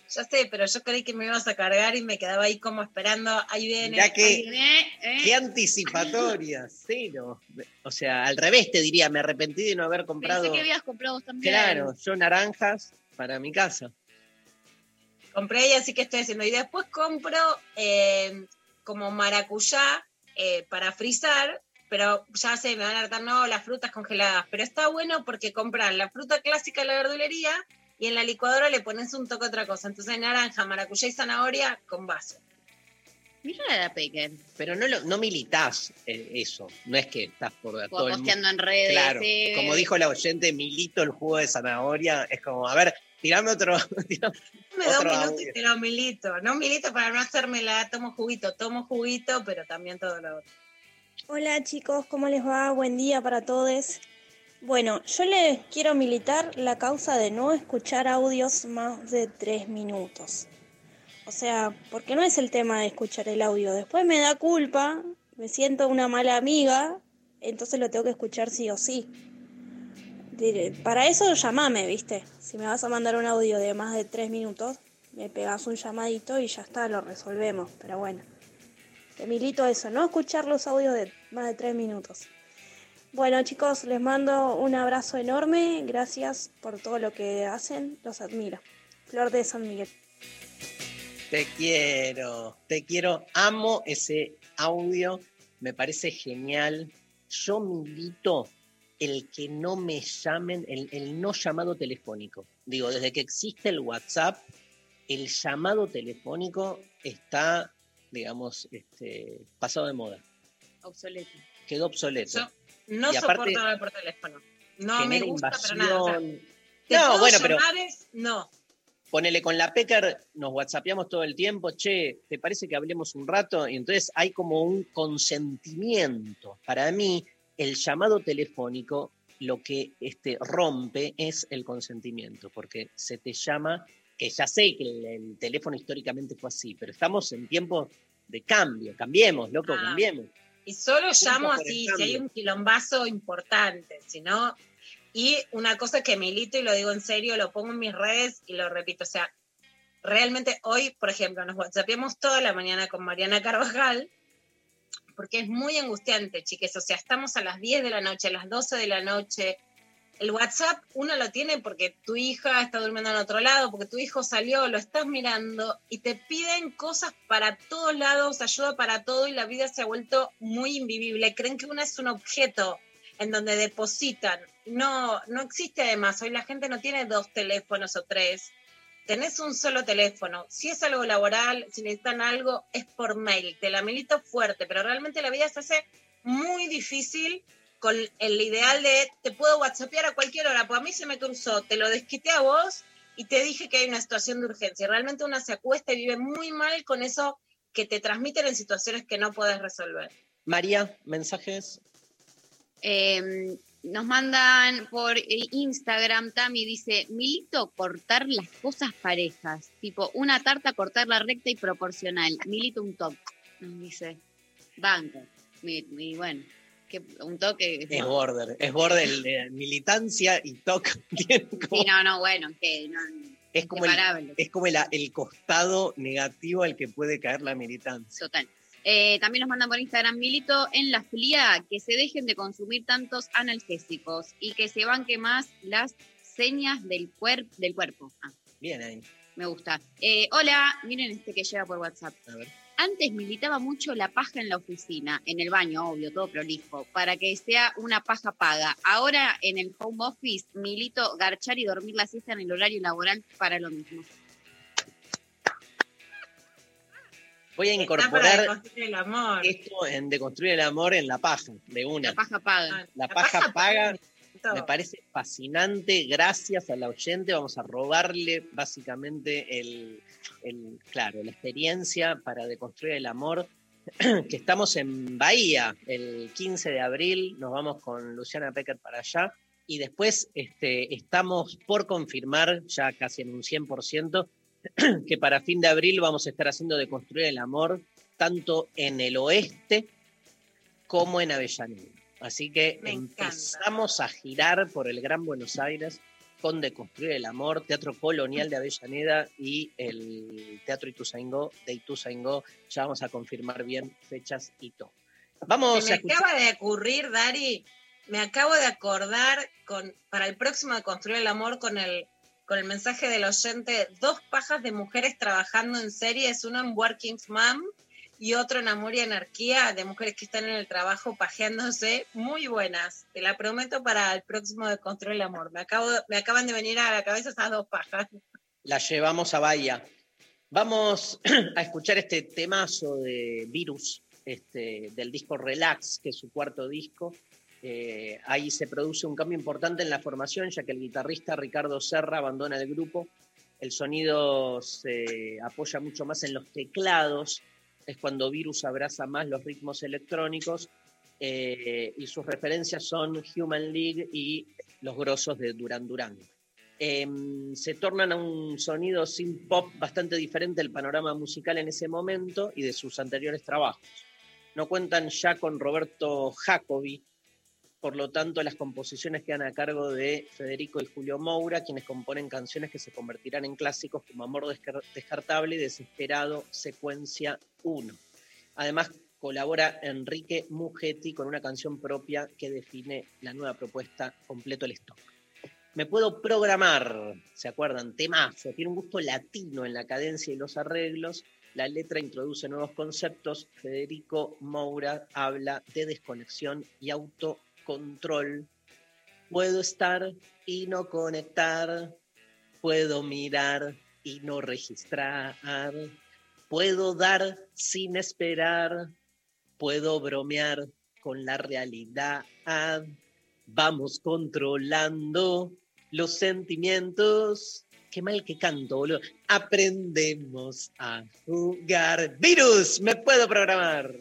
Ya sé, pero yo creí que me ibas a cargar y me quedaba ahí como esperando. Ahí viene. Ya que- ahí viene, ¿eh? Qué anticipatoria, cero. O sea, al revés te diría, me arrepentí de no haber comprado. Pensé que habías comprado también. Claro, yo naranjas para mi casa. Compré y así que estoy haciendo. Y después compro eh, como maracuyá eh, para frizar, pero ya sé, me van a hartar, no, las frutas congeladas. Pero está bueno porque compran la fruta clásica de la verdulería y en la licuadora le pones un toque otra cosa. Entonces naranja, maracuyá y zanahoria con vaso. Mira la Pecker. Pero no, lo, no militás eh, eso. No es que estás por O todo el posteando mundo. en redes. Claro, sí. como dijo la oyente, milito el jugo de zanahoria. Es como, a ver, tirame otro. (laughs) tirame Me da un minuto y te lo milito. No milito para no hacérmela, tomo juguito, tomo juguito, pero también todo lo otro. Hola chicos, ¿cómo les va? Buen día para todos. Bueno, yo les quiero militar la causa de no escuchar audios más de tres minutos. O sea, porque no es el tema de escuchar el audio. Después me da culpa, me siento una mala amiga, entonces lo tengo que escuchar sí o sí. Para eso llamame, ¿viste? Si me vas a mandar un audio de más de tres minutos, me pegas un llamadito y ya está, lo resolvemos. Pero bueno. Te milito eso, no escuchar los audios de más de tres minutos. Bueno chicos, les mando un abrazo enorme, gracias por todo lo que hacen, los admiro. Flor de San Miguel. Te quiero, te quiero. Amo ese audio, me parece genial. Yo milito el que no me llamen, el, el no llamado telefónico. Digo, desde que existe el WhatsApp, el llamado telefónico está, digamos, este, pasado de moda. Obsoleto. Quedó obsoleto. Yo no Y aparte, soporto hablar por teléfono. No me gusta para nada. O sea, invasión. ¿te No, puedo bueno, pero-? Es- No. Ponele con la Pecker, nos whatsappeamos todo el tiempo, che, ¿te parece que hablemos un rato? Y entonces hay como un consentimiento. Para mí, el llamado telefónico lo que este, rompe es el consentimiento, porque se te llama, que ya sé que el, el teléfono históricamente fue así, pero estamos en tiempos de cambio, cambiemos, loco, Ah. cambiemos. Y solo llamo así, si hay un quilombazo importante, si no. Y una cosa que milito y lo digo en serio, lo pongo en mis redes y lo repito. O sea, realmente hoy, por ejemplo, nos whatsappiamos toda la mañana con Mariana Carvajal, porque es muy angustiante, chiques. O sea, estamos a las 10 de la noche, a las 12 de la noche. El WhatsApp uno lo tiene porque tu hija está durmiendo en otro lado, porque tu hijo salió, lo estás mirando y te piden cosas para todos lados, ayuda para todo y la vida se ha vuelto muy invivible. Creen que uno es un objeto en donde depositan. No, no existe además. Hoy la gente no tiene dos teléfonos o tres. Tenés un solo teléfono. Si es algo laboral, si necesitan algo, es por mail. Te la milito fuerte, pero realmente la vida se hace muy difícil con el ideal de te puedo whatsappear a cualquier hora, pues a mí se me cruzó, te lo desquité a vos y te dije que hay una situación de urgencia. Realmente una se acuesta y vive muy mal con eso que te transmiten en situaciones que no puedes resolver. María, mensajes. Eh, nos mandan por Instagram, Tami dice, milito cortar las cosas parejas, tipo una tarta cortarla recta y proporcional, milito un toque, nos dice, banco, y, y bueno, que un toque... Es border, es border de militancia y toque. como- (laughs) Sí, no, no, bueno, que no, es como, el, es como el, el costado negativo al que puede caer la militancia. Total. Eh, también nos mandan por Instagram, Milito en la FLIA, que se dejen de consumir tantos analgésicos y que se banque más las señas del, cuer- del cuerpo. Ah, Bien ahí. me gusta. Eh, hola, miren este que llega por WhatsApp. A ver. Antes militaba mucho la paja en la oficina, en el baño, obvio, todo prolijo, para que sea una paja paga. Ahora en el home office milito garchar y dormir la siesta en el horario laboral para lo mismo. Voy a incorporar deconstruir el amor. esto en Deconstruir el Amor en la paja, de una. La paja paga. La La paja paja paga Me parece fascinante. Gracias a la oyente. Vamos a robarle básicamente el, el- claro, la experiencia para deconstruir el amor. (clears throat) Que estamos en Bahía el 15 de abril. Nos vamos con Luciana Pecker para allá. Y después este, estamos por confirmar, ya casi en un 100%, (clears throat) que para fin de abril vamos a estar haciendo Deconstruir el Amor, tanto en el oeste como en Avellaneda. Así que Me encanta. empezamos a girar por el Gran Buenos Aires Conde Construir el Amor, Teatro Colonial de Avellaneda y el Teatro Ituzaingó de Ituzaingó. Ya vamos a confirmar bien fechas y todo. Vamos me acaba de ocurrir, Dari, me acabo de acordar con para el próximo de Construir el Amor con el con el mensaje del oyente, dos pajas de mujeres trabajando en series, uno en Working Mom y otro en Amor y Anarquía, de mujeres que están en el trabajo pajeándose, muy buenas. Te la prometo para el próximo de Control el Amor. Me, acabo, me acaban de venir a la cabeza esas dos pajas. Las llevamos a Bahía. Vamos (clears throat) a escuchar este temazo de Virus, este, del disco Relax, que es su cuarto disco. Eh, ahí se produce un cambio importante en la formación, ya que el guitarrista Ricardo Serra abandona el grupo. El sonido se apoya mucho más en los teclados, es cuando Virus abraza más los ritmos electrónicos eh, y sus referencias son Human League y los grosos de Duran Duran. Em, se tornan a un sonido sin pop bastante diferente del panorama musical en ese momento y de sus anteriores trabajos. No cuentan ya con Roberto Jacobi, por lo tanto las composiciones quedan a cargo de Federico y Julio Moura, quienes componen canciones que se convertirán en clásicos como Amor Descartable y Desesperado Secuencia 1. Además colabora Enrique Mugetti con una canción propia que define la nueva propuesta Completo el Stock. Me puedo programar, ¿se acuerdan? Temazo, tiene un gusto latino en la cadencia y los arreglos. La letra introduce nuevos conceptos. Federico Moura habla de desconexión y auto control. Puedo estar y no conectar. Puedo mirar y no registrar. Puedo dar sin esperar. Puedo bromear con la realidad. Vamos controlando los sentimientos. Qué mal que canto, boludo. Aprendemos a jugar. Virus, me puedo programar.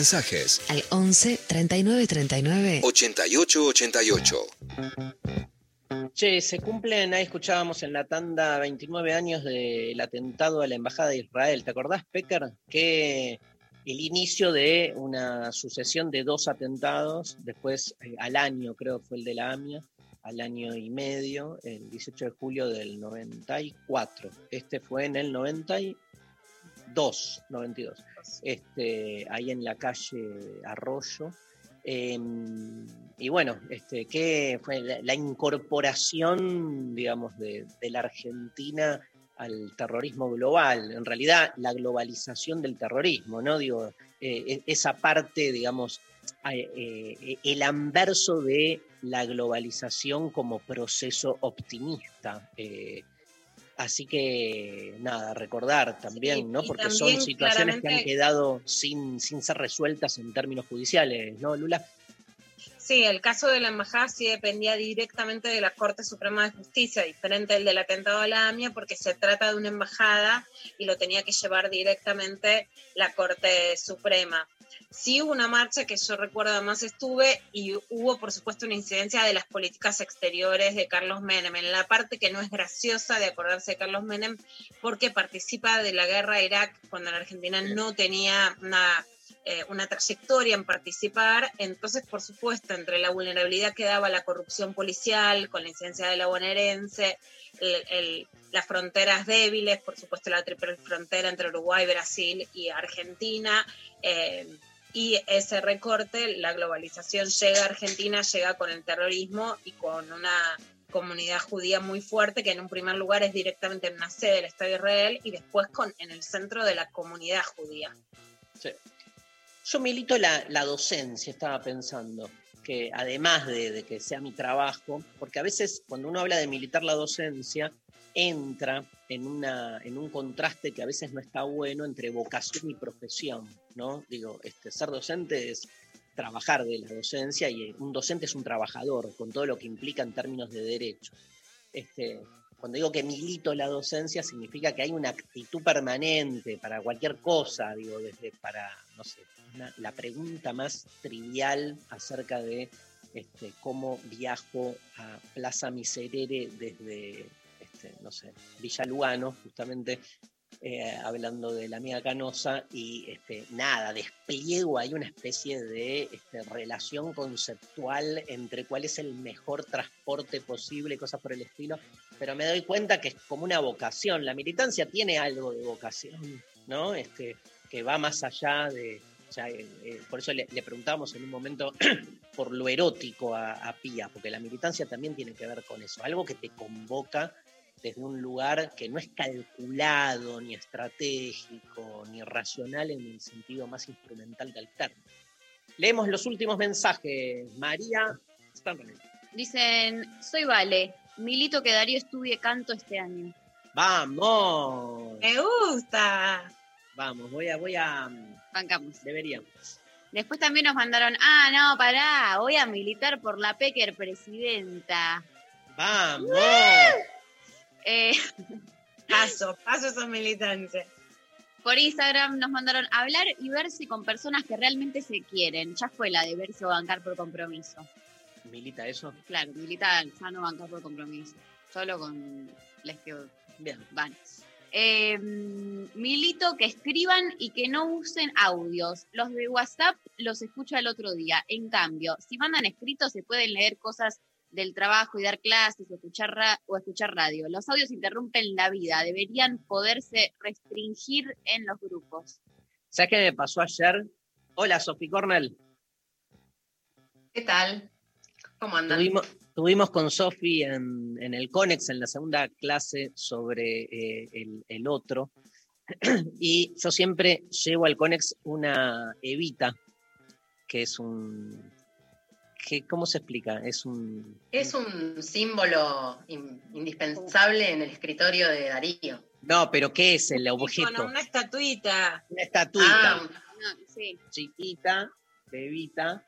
Mensajes Al 11 39 39 88 88. Che, se cumplen, ahí escuchábamos en la tanda 29 años del atentado a la Embajada de Israel. ¿Te acordás, Pecker? Que el inicio de una sucesión de dos atentados, después eh, al año, creo que fue el de la AMIA, al año y medio, el 18 de julio del 94. Este fue en el 92, 92. Este, ahí en la calle Arroyo. Em, y bueno, este, ¿qué fue la, incorporación, digamos, de, la Argentina al terrorismo global? En realidad, la globalización del terrorismo, ¿no? Digo, eh, e- esa parte, digamos, eh, eh, el anverso de la globalización como proceso optimista. Así que, nada, recordar también, ¿no? Porque también son situaciones que han quedado sin, sin ser resueltas en términos judiciales, ¿no, Lula? Sí, el caso de la embajada sí dependía directamente de la Corte Suprema de Justicia, diferente del del atentado a la AMIA, porque se trata de una embajada y lo tenía que llevar directamente la Corte Suprema. Sí hubo una marcha que yo recuerdo además estuve y hubo por supuesto una incidencia de las políticas exteriores de Carlos Menem, en la parte que no es graciosa de acordarse de Carlos Menem, porque participa de la guerra a Irak cuando la Argentina no tenía una eh, una trayectoria en participar, entonces, por supuesto, entre la vulnerabilidad que daba la corrupción policial, con la incidencia de la bonaerense, las fronteras débiles, por supuesto, la triple frontera entre Uruguay, Brasil y Argentina, eh, y ese recorte, la globalización llega a Argentina, llega con el terrorismo y con una comunidad judía muy fuerte que en un primer lugar es directamente en una sede del Estado de Israel y después con, en el centro de la comunidad judía. Sí. Yo milito la, la docencia, estaba pensando, que además de, de que sea mi trabajo, porque a veces cuando uno habla de militar la docencia, entra en, una, en un contraste que a veces no está bueno entre vocación y profesión, ¿no? Digo, este, ser docente es trabajar de la docencia y un docente es un trabajador, con todo lo que implica en términos de derechos. Este, cuando digo que milito la docencia, significa que hay una actitud permanente para cualquier cosa, digo, desde para, no sé, la pregunta más trivial acerca de este, cómo viajo a Plaza Miserere desde, este, no sé, Villa Lugano, justamente eh, hablando de la amiga Canosa, y este, nada, despliego ahí una especie de este, relación conceptual entre cuál es el mejor transporte posible, cosas por el estilo, pero me doy cuenta que es como una vocación, la militancia tiene algo de vocación, ¿no? Este, que va más allá de... o sea, eh, eh, por eso le, le preguntábamos en un momento (clears throat) por lo erótico a, a Pía, porque la militancia también tiene que ver con eso, algo que te convoca desde un lugar que no es calculado, ni estratégico, ni racional en el sentido más instrumental del término. Leemos los últimos mensajes. María Stanley. Dicen, soy Vale, milito que Darío estudie canto este año. ¡Vamos! ¡Me gusta! Vamos, voy a, voy a. Bancamos. Debería. Después también nos mandaron, ah, no, pará, voy a militar por la Pecker presidenta. ¡Vamos! Eh, (laughs) Paso, paso esa militancia. por Instagram nos mandaron hablar y verse con personas que realmente se quieren. Ya fue la de verse o bancar por compromiso. ¿Milita eso? Claro, militar, ya no bancar por compromiso. Solo con les que Bien. van. Eh, milito que escriban y que no usen audios. Los de WhatsApp los escucho el otro día. En cambio, si mandan escritos se pueden leer cosas del trabajo y dar clases o escuchar, ra- o escuchar radio. Los audios interrumpen la vida. Deberían poderse restringir en los grupos. ¿Sabes qué me pasó ayer? Hola, Sofi Cornell. ¿Qué tal? ¿Cómo andan? Tuvimos, tuvimos con Sofi en, en el CONEX, en la segunda clase sobre eh, el, el otro. (clears throat) y yo siempre llevo al CONEX una Evita, que es un... Que, ¿Cómo se explica? Es un... Es un símbolo in- indispensable en el escritorio de Darío. No, pero ¿qué es el objeto? Bueno, una estatuita. Una estatuita Ah, sí, chiquita, de Evita.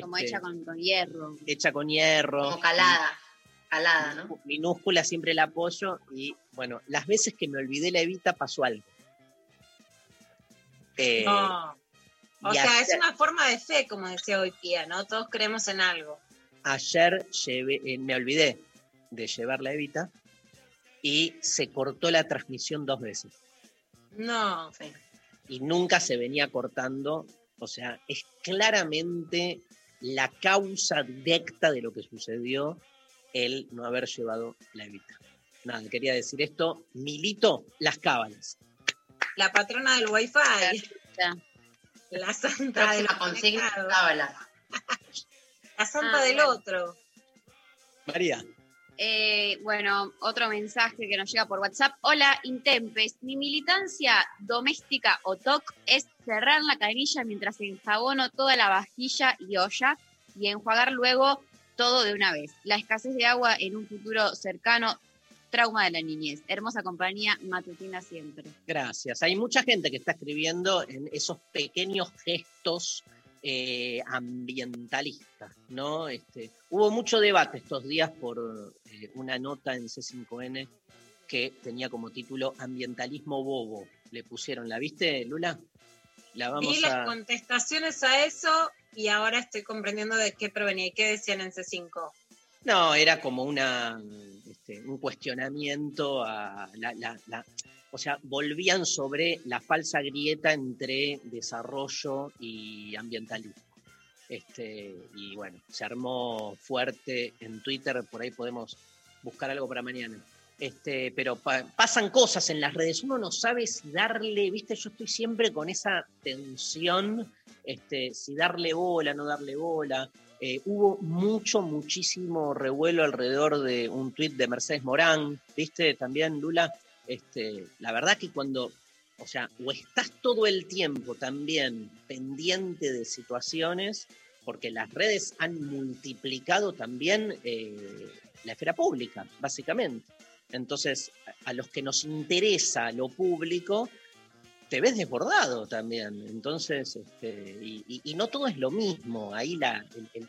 Como este, hecha con, con hierro. hecha con hierro. como calada. Calada, ¿no? minúscula, siempre la apoyo y bueno, las veces que me olvidé la evita pasó algo. Eh, No. O sea, es una forma de fe, como decía hoy Pía, ¿no? Todos creemos en algo. Ayer llevé- eh, me olvidé de llevar la Evita y se cortó la transmisión dos veces. No. y nunca se venía cortando. O sea, es claramente la causa directa de lo que sucedió el no haber llevado la evita. Nada, quería decir esto. Milito las cábalas. La patrona del Wi-Fi. La santa de los Próxima consigna, cábala. La santa Ah, del bueno. otro. María. Eh, bueno, otro mensaje que nos llega por WhatsApp. Hola, Intempes. Mi militancia doméstica o TOC es cerrar la canilla mientras enjabono toda la vajilla y olla y enjuagar luego todo de una vez. La escasez de agua en un futuro cercano, trauma de la niñez. Hermosa compañía, matutina siempre. Gracias. Hay mucha gente que está escribiendo en esos pequeños gestos eh, ambientalistas, ¿no? Este, hubo mucho debate estos días por eh, una nota en C5N que tenía como título Ambientalismo Bobo. Le pusieron, ¿la viste, Lula? La vamos Vi las contestaciones a eso y ahora estoy comprendiendo de qué provenía y qué decían en C5. No, era como una, este, un cuestionamiento a la, la- la- o sea, volvían sobre la falsa grieta entre desarrollo y ambientalismo. Este, y bueno, se armó fuerte en Twitter, por ahí podemos buscar algo para mañana. Este, pero pa- pasan cosas en las redes, uno no sabe si darle, viste, yo estoy siempre con esa tensión, este, si darle bola, no darle bola. Eh, hubo mucho, muchísimo revuelo alrededor de un tuit de Mercedes Morán, ¿viste? También, Lula. Este, la verdad que cuando, o sea, o estás todo el tiempo también pendiente de situaciones, porque las redes han multiplicado también eh, la esfera pública, básicamente. Entonces, a- los que nos interesa lo público, te ves desbordado también. Entonces, este, y, no todo es lo mismo. Ahí la,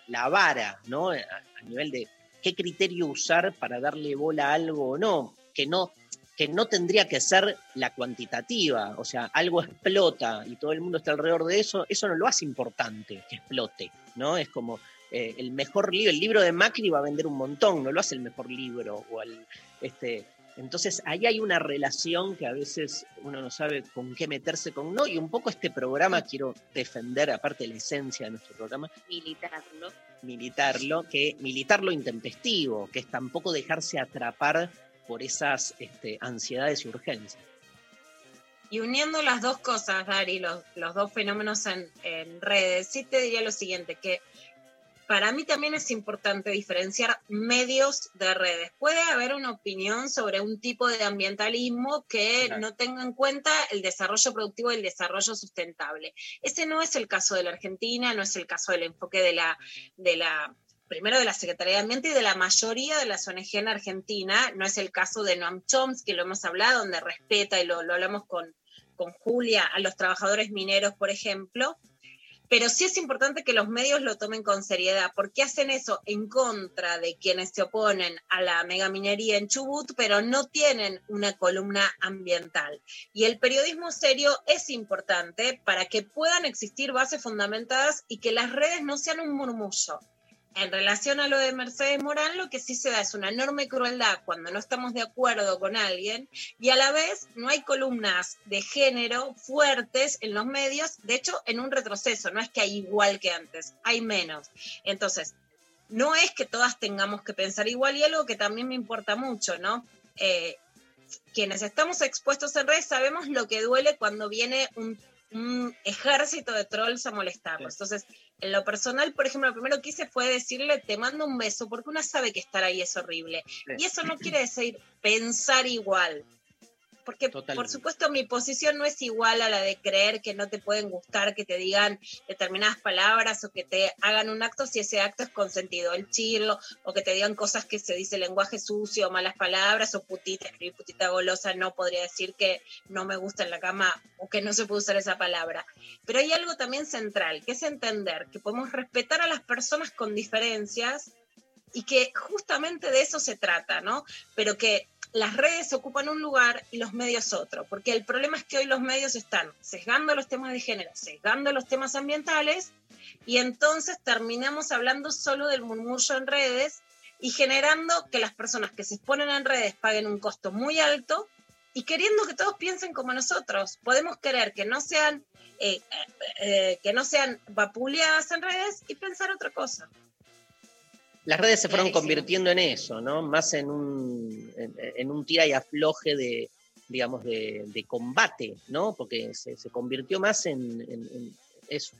la vara, ¿no? A, a nivel de qué criterio usar para darle bola a algo o no, que no, que no tendría que ser la cuantitativa. O sea, algo explota y todo el mundo está alrededor de eso, eso no lo hace importante que explote, ¿no? Es como eh, el mejor libro, el libro de Macri va a vender un montón, no lo hace el mejor libro o el, este, entonces ahí hay una relación que a veces uno no sabe con qué meterse con no, y un poco este programa quiero defender, aparte de la esencia de nuestro programa, Militarlo. militarlo, que militar lo intempestivo, que es tampoco dejarse atrapar por esas este, ansiedades y urgencias. Y uniendo las dos cosas, Dari, los, los dos fenómenos en, en redes, sí te diría lo siguiente, que para mí también es importante diferenciar medios de redes. Puede haber una opinión sobre un tipo de ambientalismo que Claro. no tenga en cuenta el desarrollo productivo y el desarrollo sustentable. Ese no es el caso de la Argentina, no es el caso del enfoque de la, de la primero de la Secretaría de Ambiente y de la mayoría de las ONG en Argentina. No es el caso de Noam Chomsky, lo hemos hablado, donde respeta y lo, lo hablamos con, con Julia a los trabajadores mineros, por ejemplo. Pero sí es importante que los medios lo tomen con seriedad, porque hacen eso en contra de quienes se oponen a la megaminería en Chubut, pero no tienen una columna ambiental. Y el periodismo serio es importante para que puedan existir bases fundamentadas y que las redes no sean un murmullo. En relación a lo de Mercedes Morán, lo que sí se da es una enorme crueldad cuando no estamos de acuerdo con alguien y a la vez no hay columnas de género fuertes en los medios, de hecho en un retroceso, no es que hay igual que antes, hay menos. Entonces, no es que todas tengamos que pensar igual y algo que también me importa mucho, ¿no? Eh, quienes estamos expuestos en redes sabemos lo que duele cuando viene un, un ejército de trolls a molestarnos. Entonces, en lo personal, por ejemplo, lo primero que hice fue decirle, te mando un beso, porque una sabe que estar ahí es horrible. Y eso no quiere decir pensar igual. Porque, por Totalmente. supuesto, mi posición no es igual a la de creer que no te pueden gustar, que te digan determinadas palabras o que te hagan un acto si ese acto es consentido, el chirlo, o que te digan cosas que se dice lenguaje sucio, malas palabras, o putita, escribir putita golosa, no podría decir que no me gusta en la cama o que no se puede usar esa palabra. Pero hay algo también central, que es entender que podemos respetar a las personas con diferencias y que justamente de eso se trata, ¿no? Pero que las redes ocupan un lugar y los medios otro, porque el problema es que hoy los medios están sesgando los temas de género, sesgando los temas ambientales, y entonces terminamos hablando solo del murmullo en redes y generando que las personas que se exponen en redes paguen un costo muy alto y queriendo que todos piensen como nosotros. Podemos querer que no sean, eh, eh, que no sean vapuleadas en redes y pensar otra cosa. Las redes se fueron convirtiendo en eso, ¿no? Más en un, en, un tira y afloje de, digamos, de, combate, ¿no? Porque se, convirtió más en, en,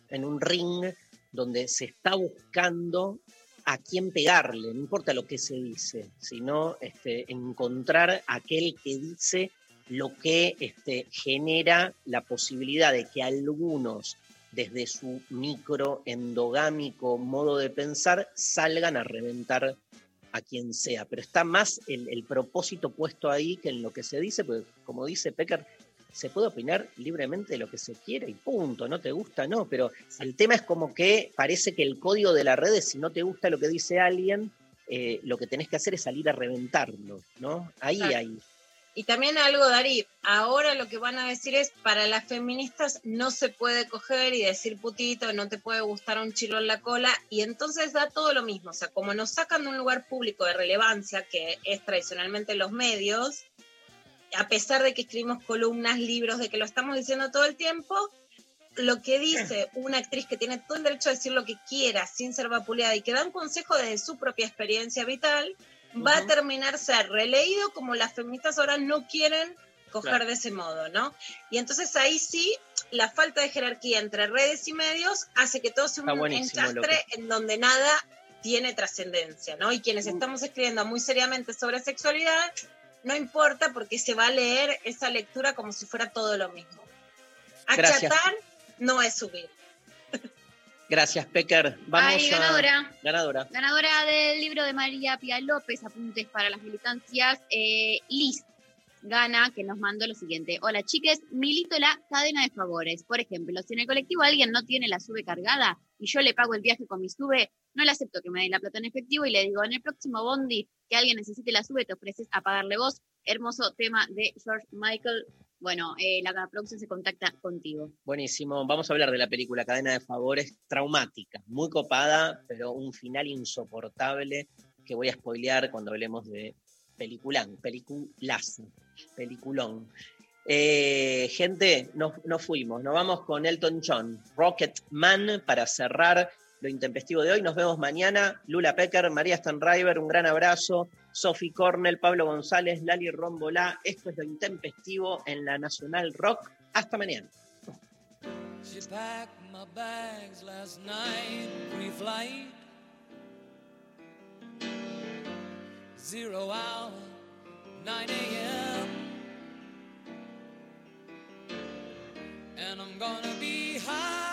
en un ring donde se está buscando a quién pegarle, no importa lo que se dice, sino este, encontrar aquel que dice lo que este, genera la posibilidad de que algunos, desde su micro endogámico modo de pensar, salgan a reventar a quien sea. Pero está más el, el propósito puesto ahí que en lo que se dice, porque como dice Pecker, se puede opinar libremente de lo que se quiere y punto, no te gusta, no, pero el tema es como que parece que el código de la red es si no te gusta lo que dice alguien, eh, lo que tenés que hacer es salir a reventarlo, ¿no? Ahí, ahí. Y también algo, Dari, ahora lo que van a decir es, para las feministas no se puede coger y decir putito, no te puede gustar un chilo en la cola, y entonces da todo lo mismo, o sea, como nos sacan de un lugar público de relevancia, que es tradicionalmente los medios, a pesar de que escribimos columnas, libros, de que lo estamos diciendo todo el tiempo, lo que dice una actriz que tiene todo el derecho a decir lo que quiera sin ser vapuleada y que da un consejo desde su propia experiencia vital, va a terminar ser releído como las feministas ahora no quieren coger de ese modo, ¿no? Y entonces ahí sí, la falta de jerarquía entre redes y medios hace que todo sea un encastre en donde nada tiene trascendencia, ¿no? Y quienes mm. estamos escribiendo muy seriamente sobre sexualidad, no importa porque se va a leer esa lectura como si fuera todo lo mismo. Achatar no es subir. Gracias, Pecker. Vamos Ay, ganadora. Ganadora. Ganadora del libro de María Pía López, Apuntes para las Militancias. Eh, Liz gana, que nos mandó lo siguiente. Hola, chiques, milito la cadena de favores. Por ejemplo, si en el colectivo alguien no tiene la sube cargada y yo le pago el viaje con mi sube, no le acepto que me dé la plata en efectivo y le digo, en el próximo bondi que alguien necesite la sube, te ofreces a pagarle vos. Hermoso tema de George Michael. Bueno, eh, la producción se contacta contigo. Buenísimo. Vamos a hablar de la película Cadena de Favores, traumática, muy copada, pero un final insoportable que voy a spoilear cuando hablemos de peliculán, peliculazo, peliculón. Eh, gente, nos, nos, fuimos, nos vamos con Elton John, Rocket Man, para cerrar lo intempestivo de hoy. Nos vemos mañana. Lula Pecker, María Stanriver, un gran abrazo. Sophie Cornell, Pablo González, Lali Rombolá. Esto es lo intempestivo en la Nacional Rock. Hasta mañana. Zero hour, 9 a.m. And I'm gonna be high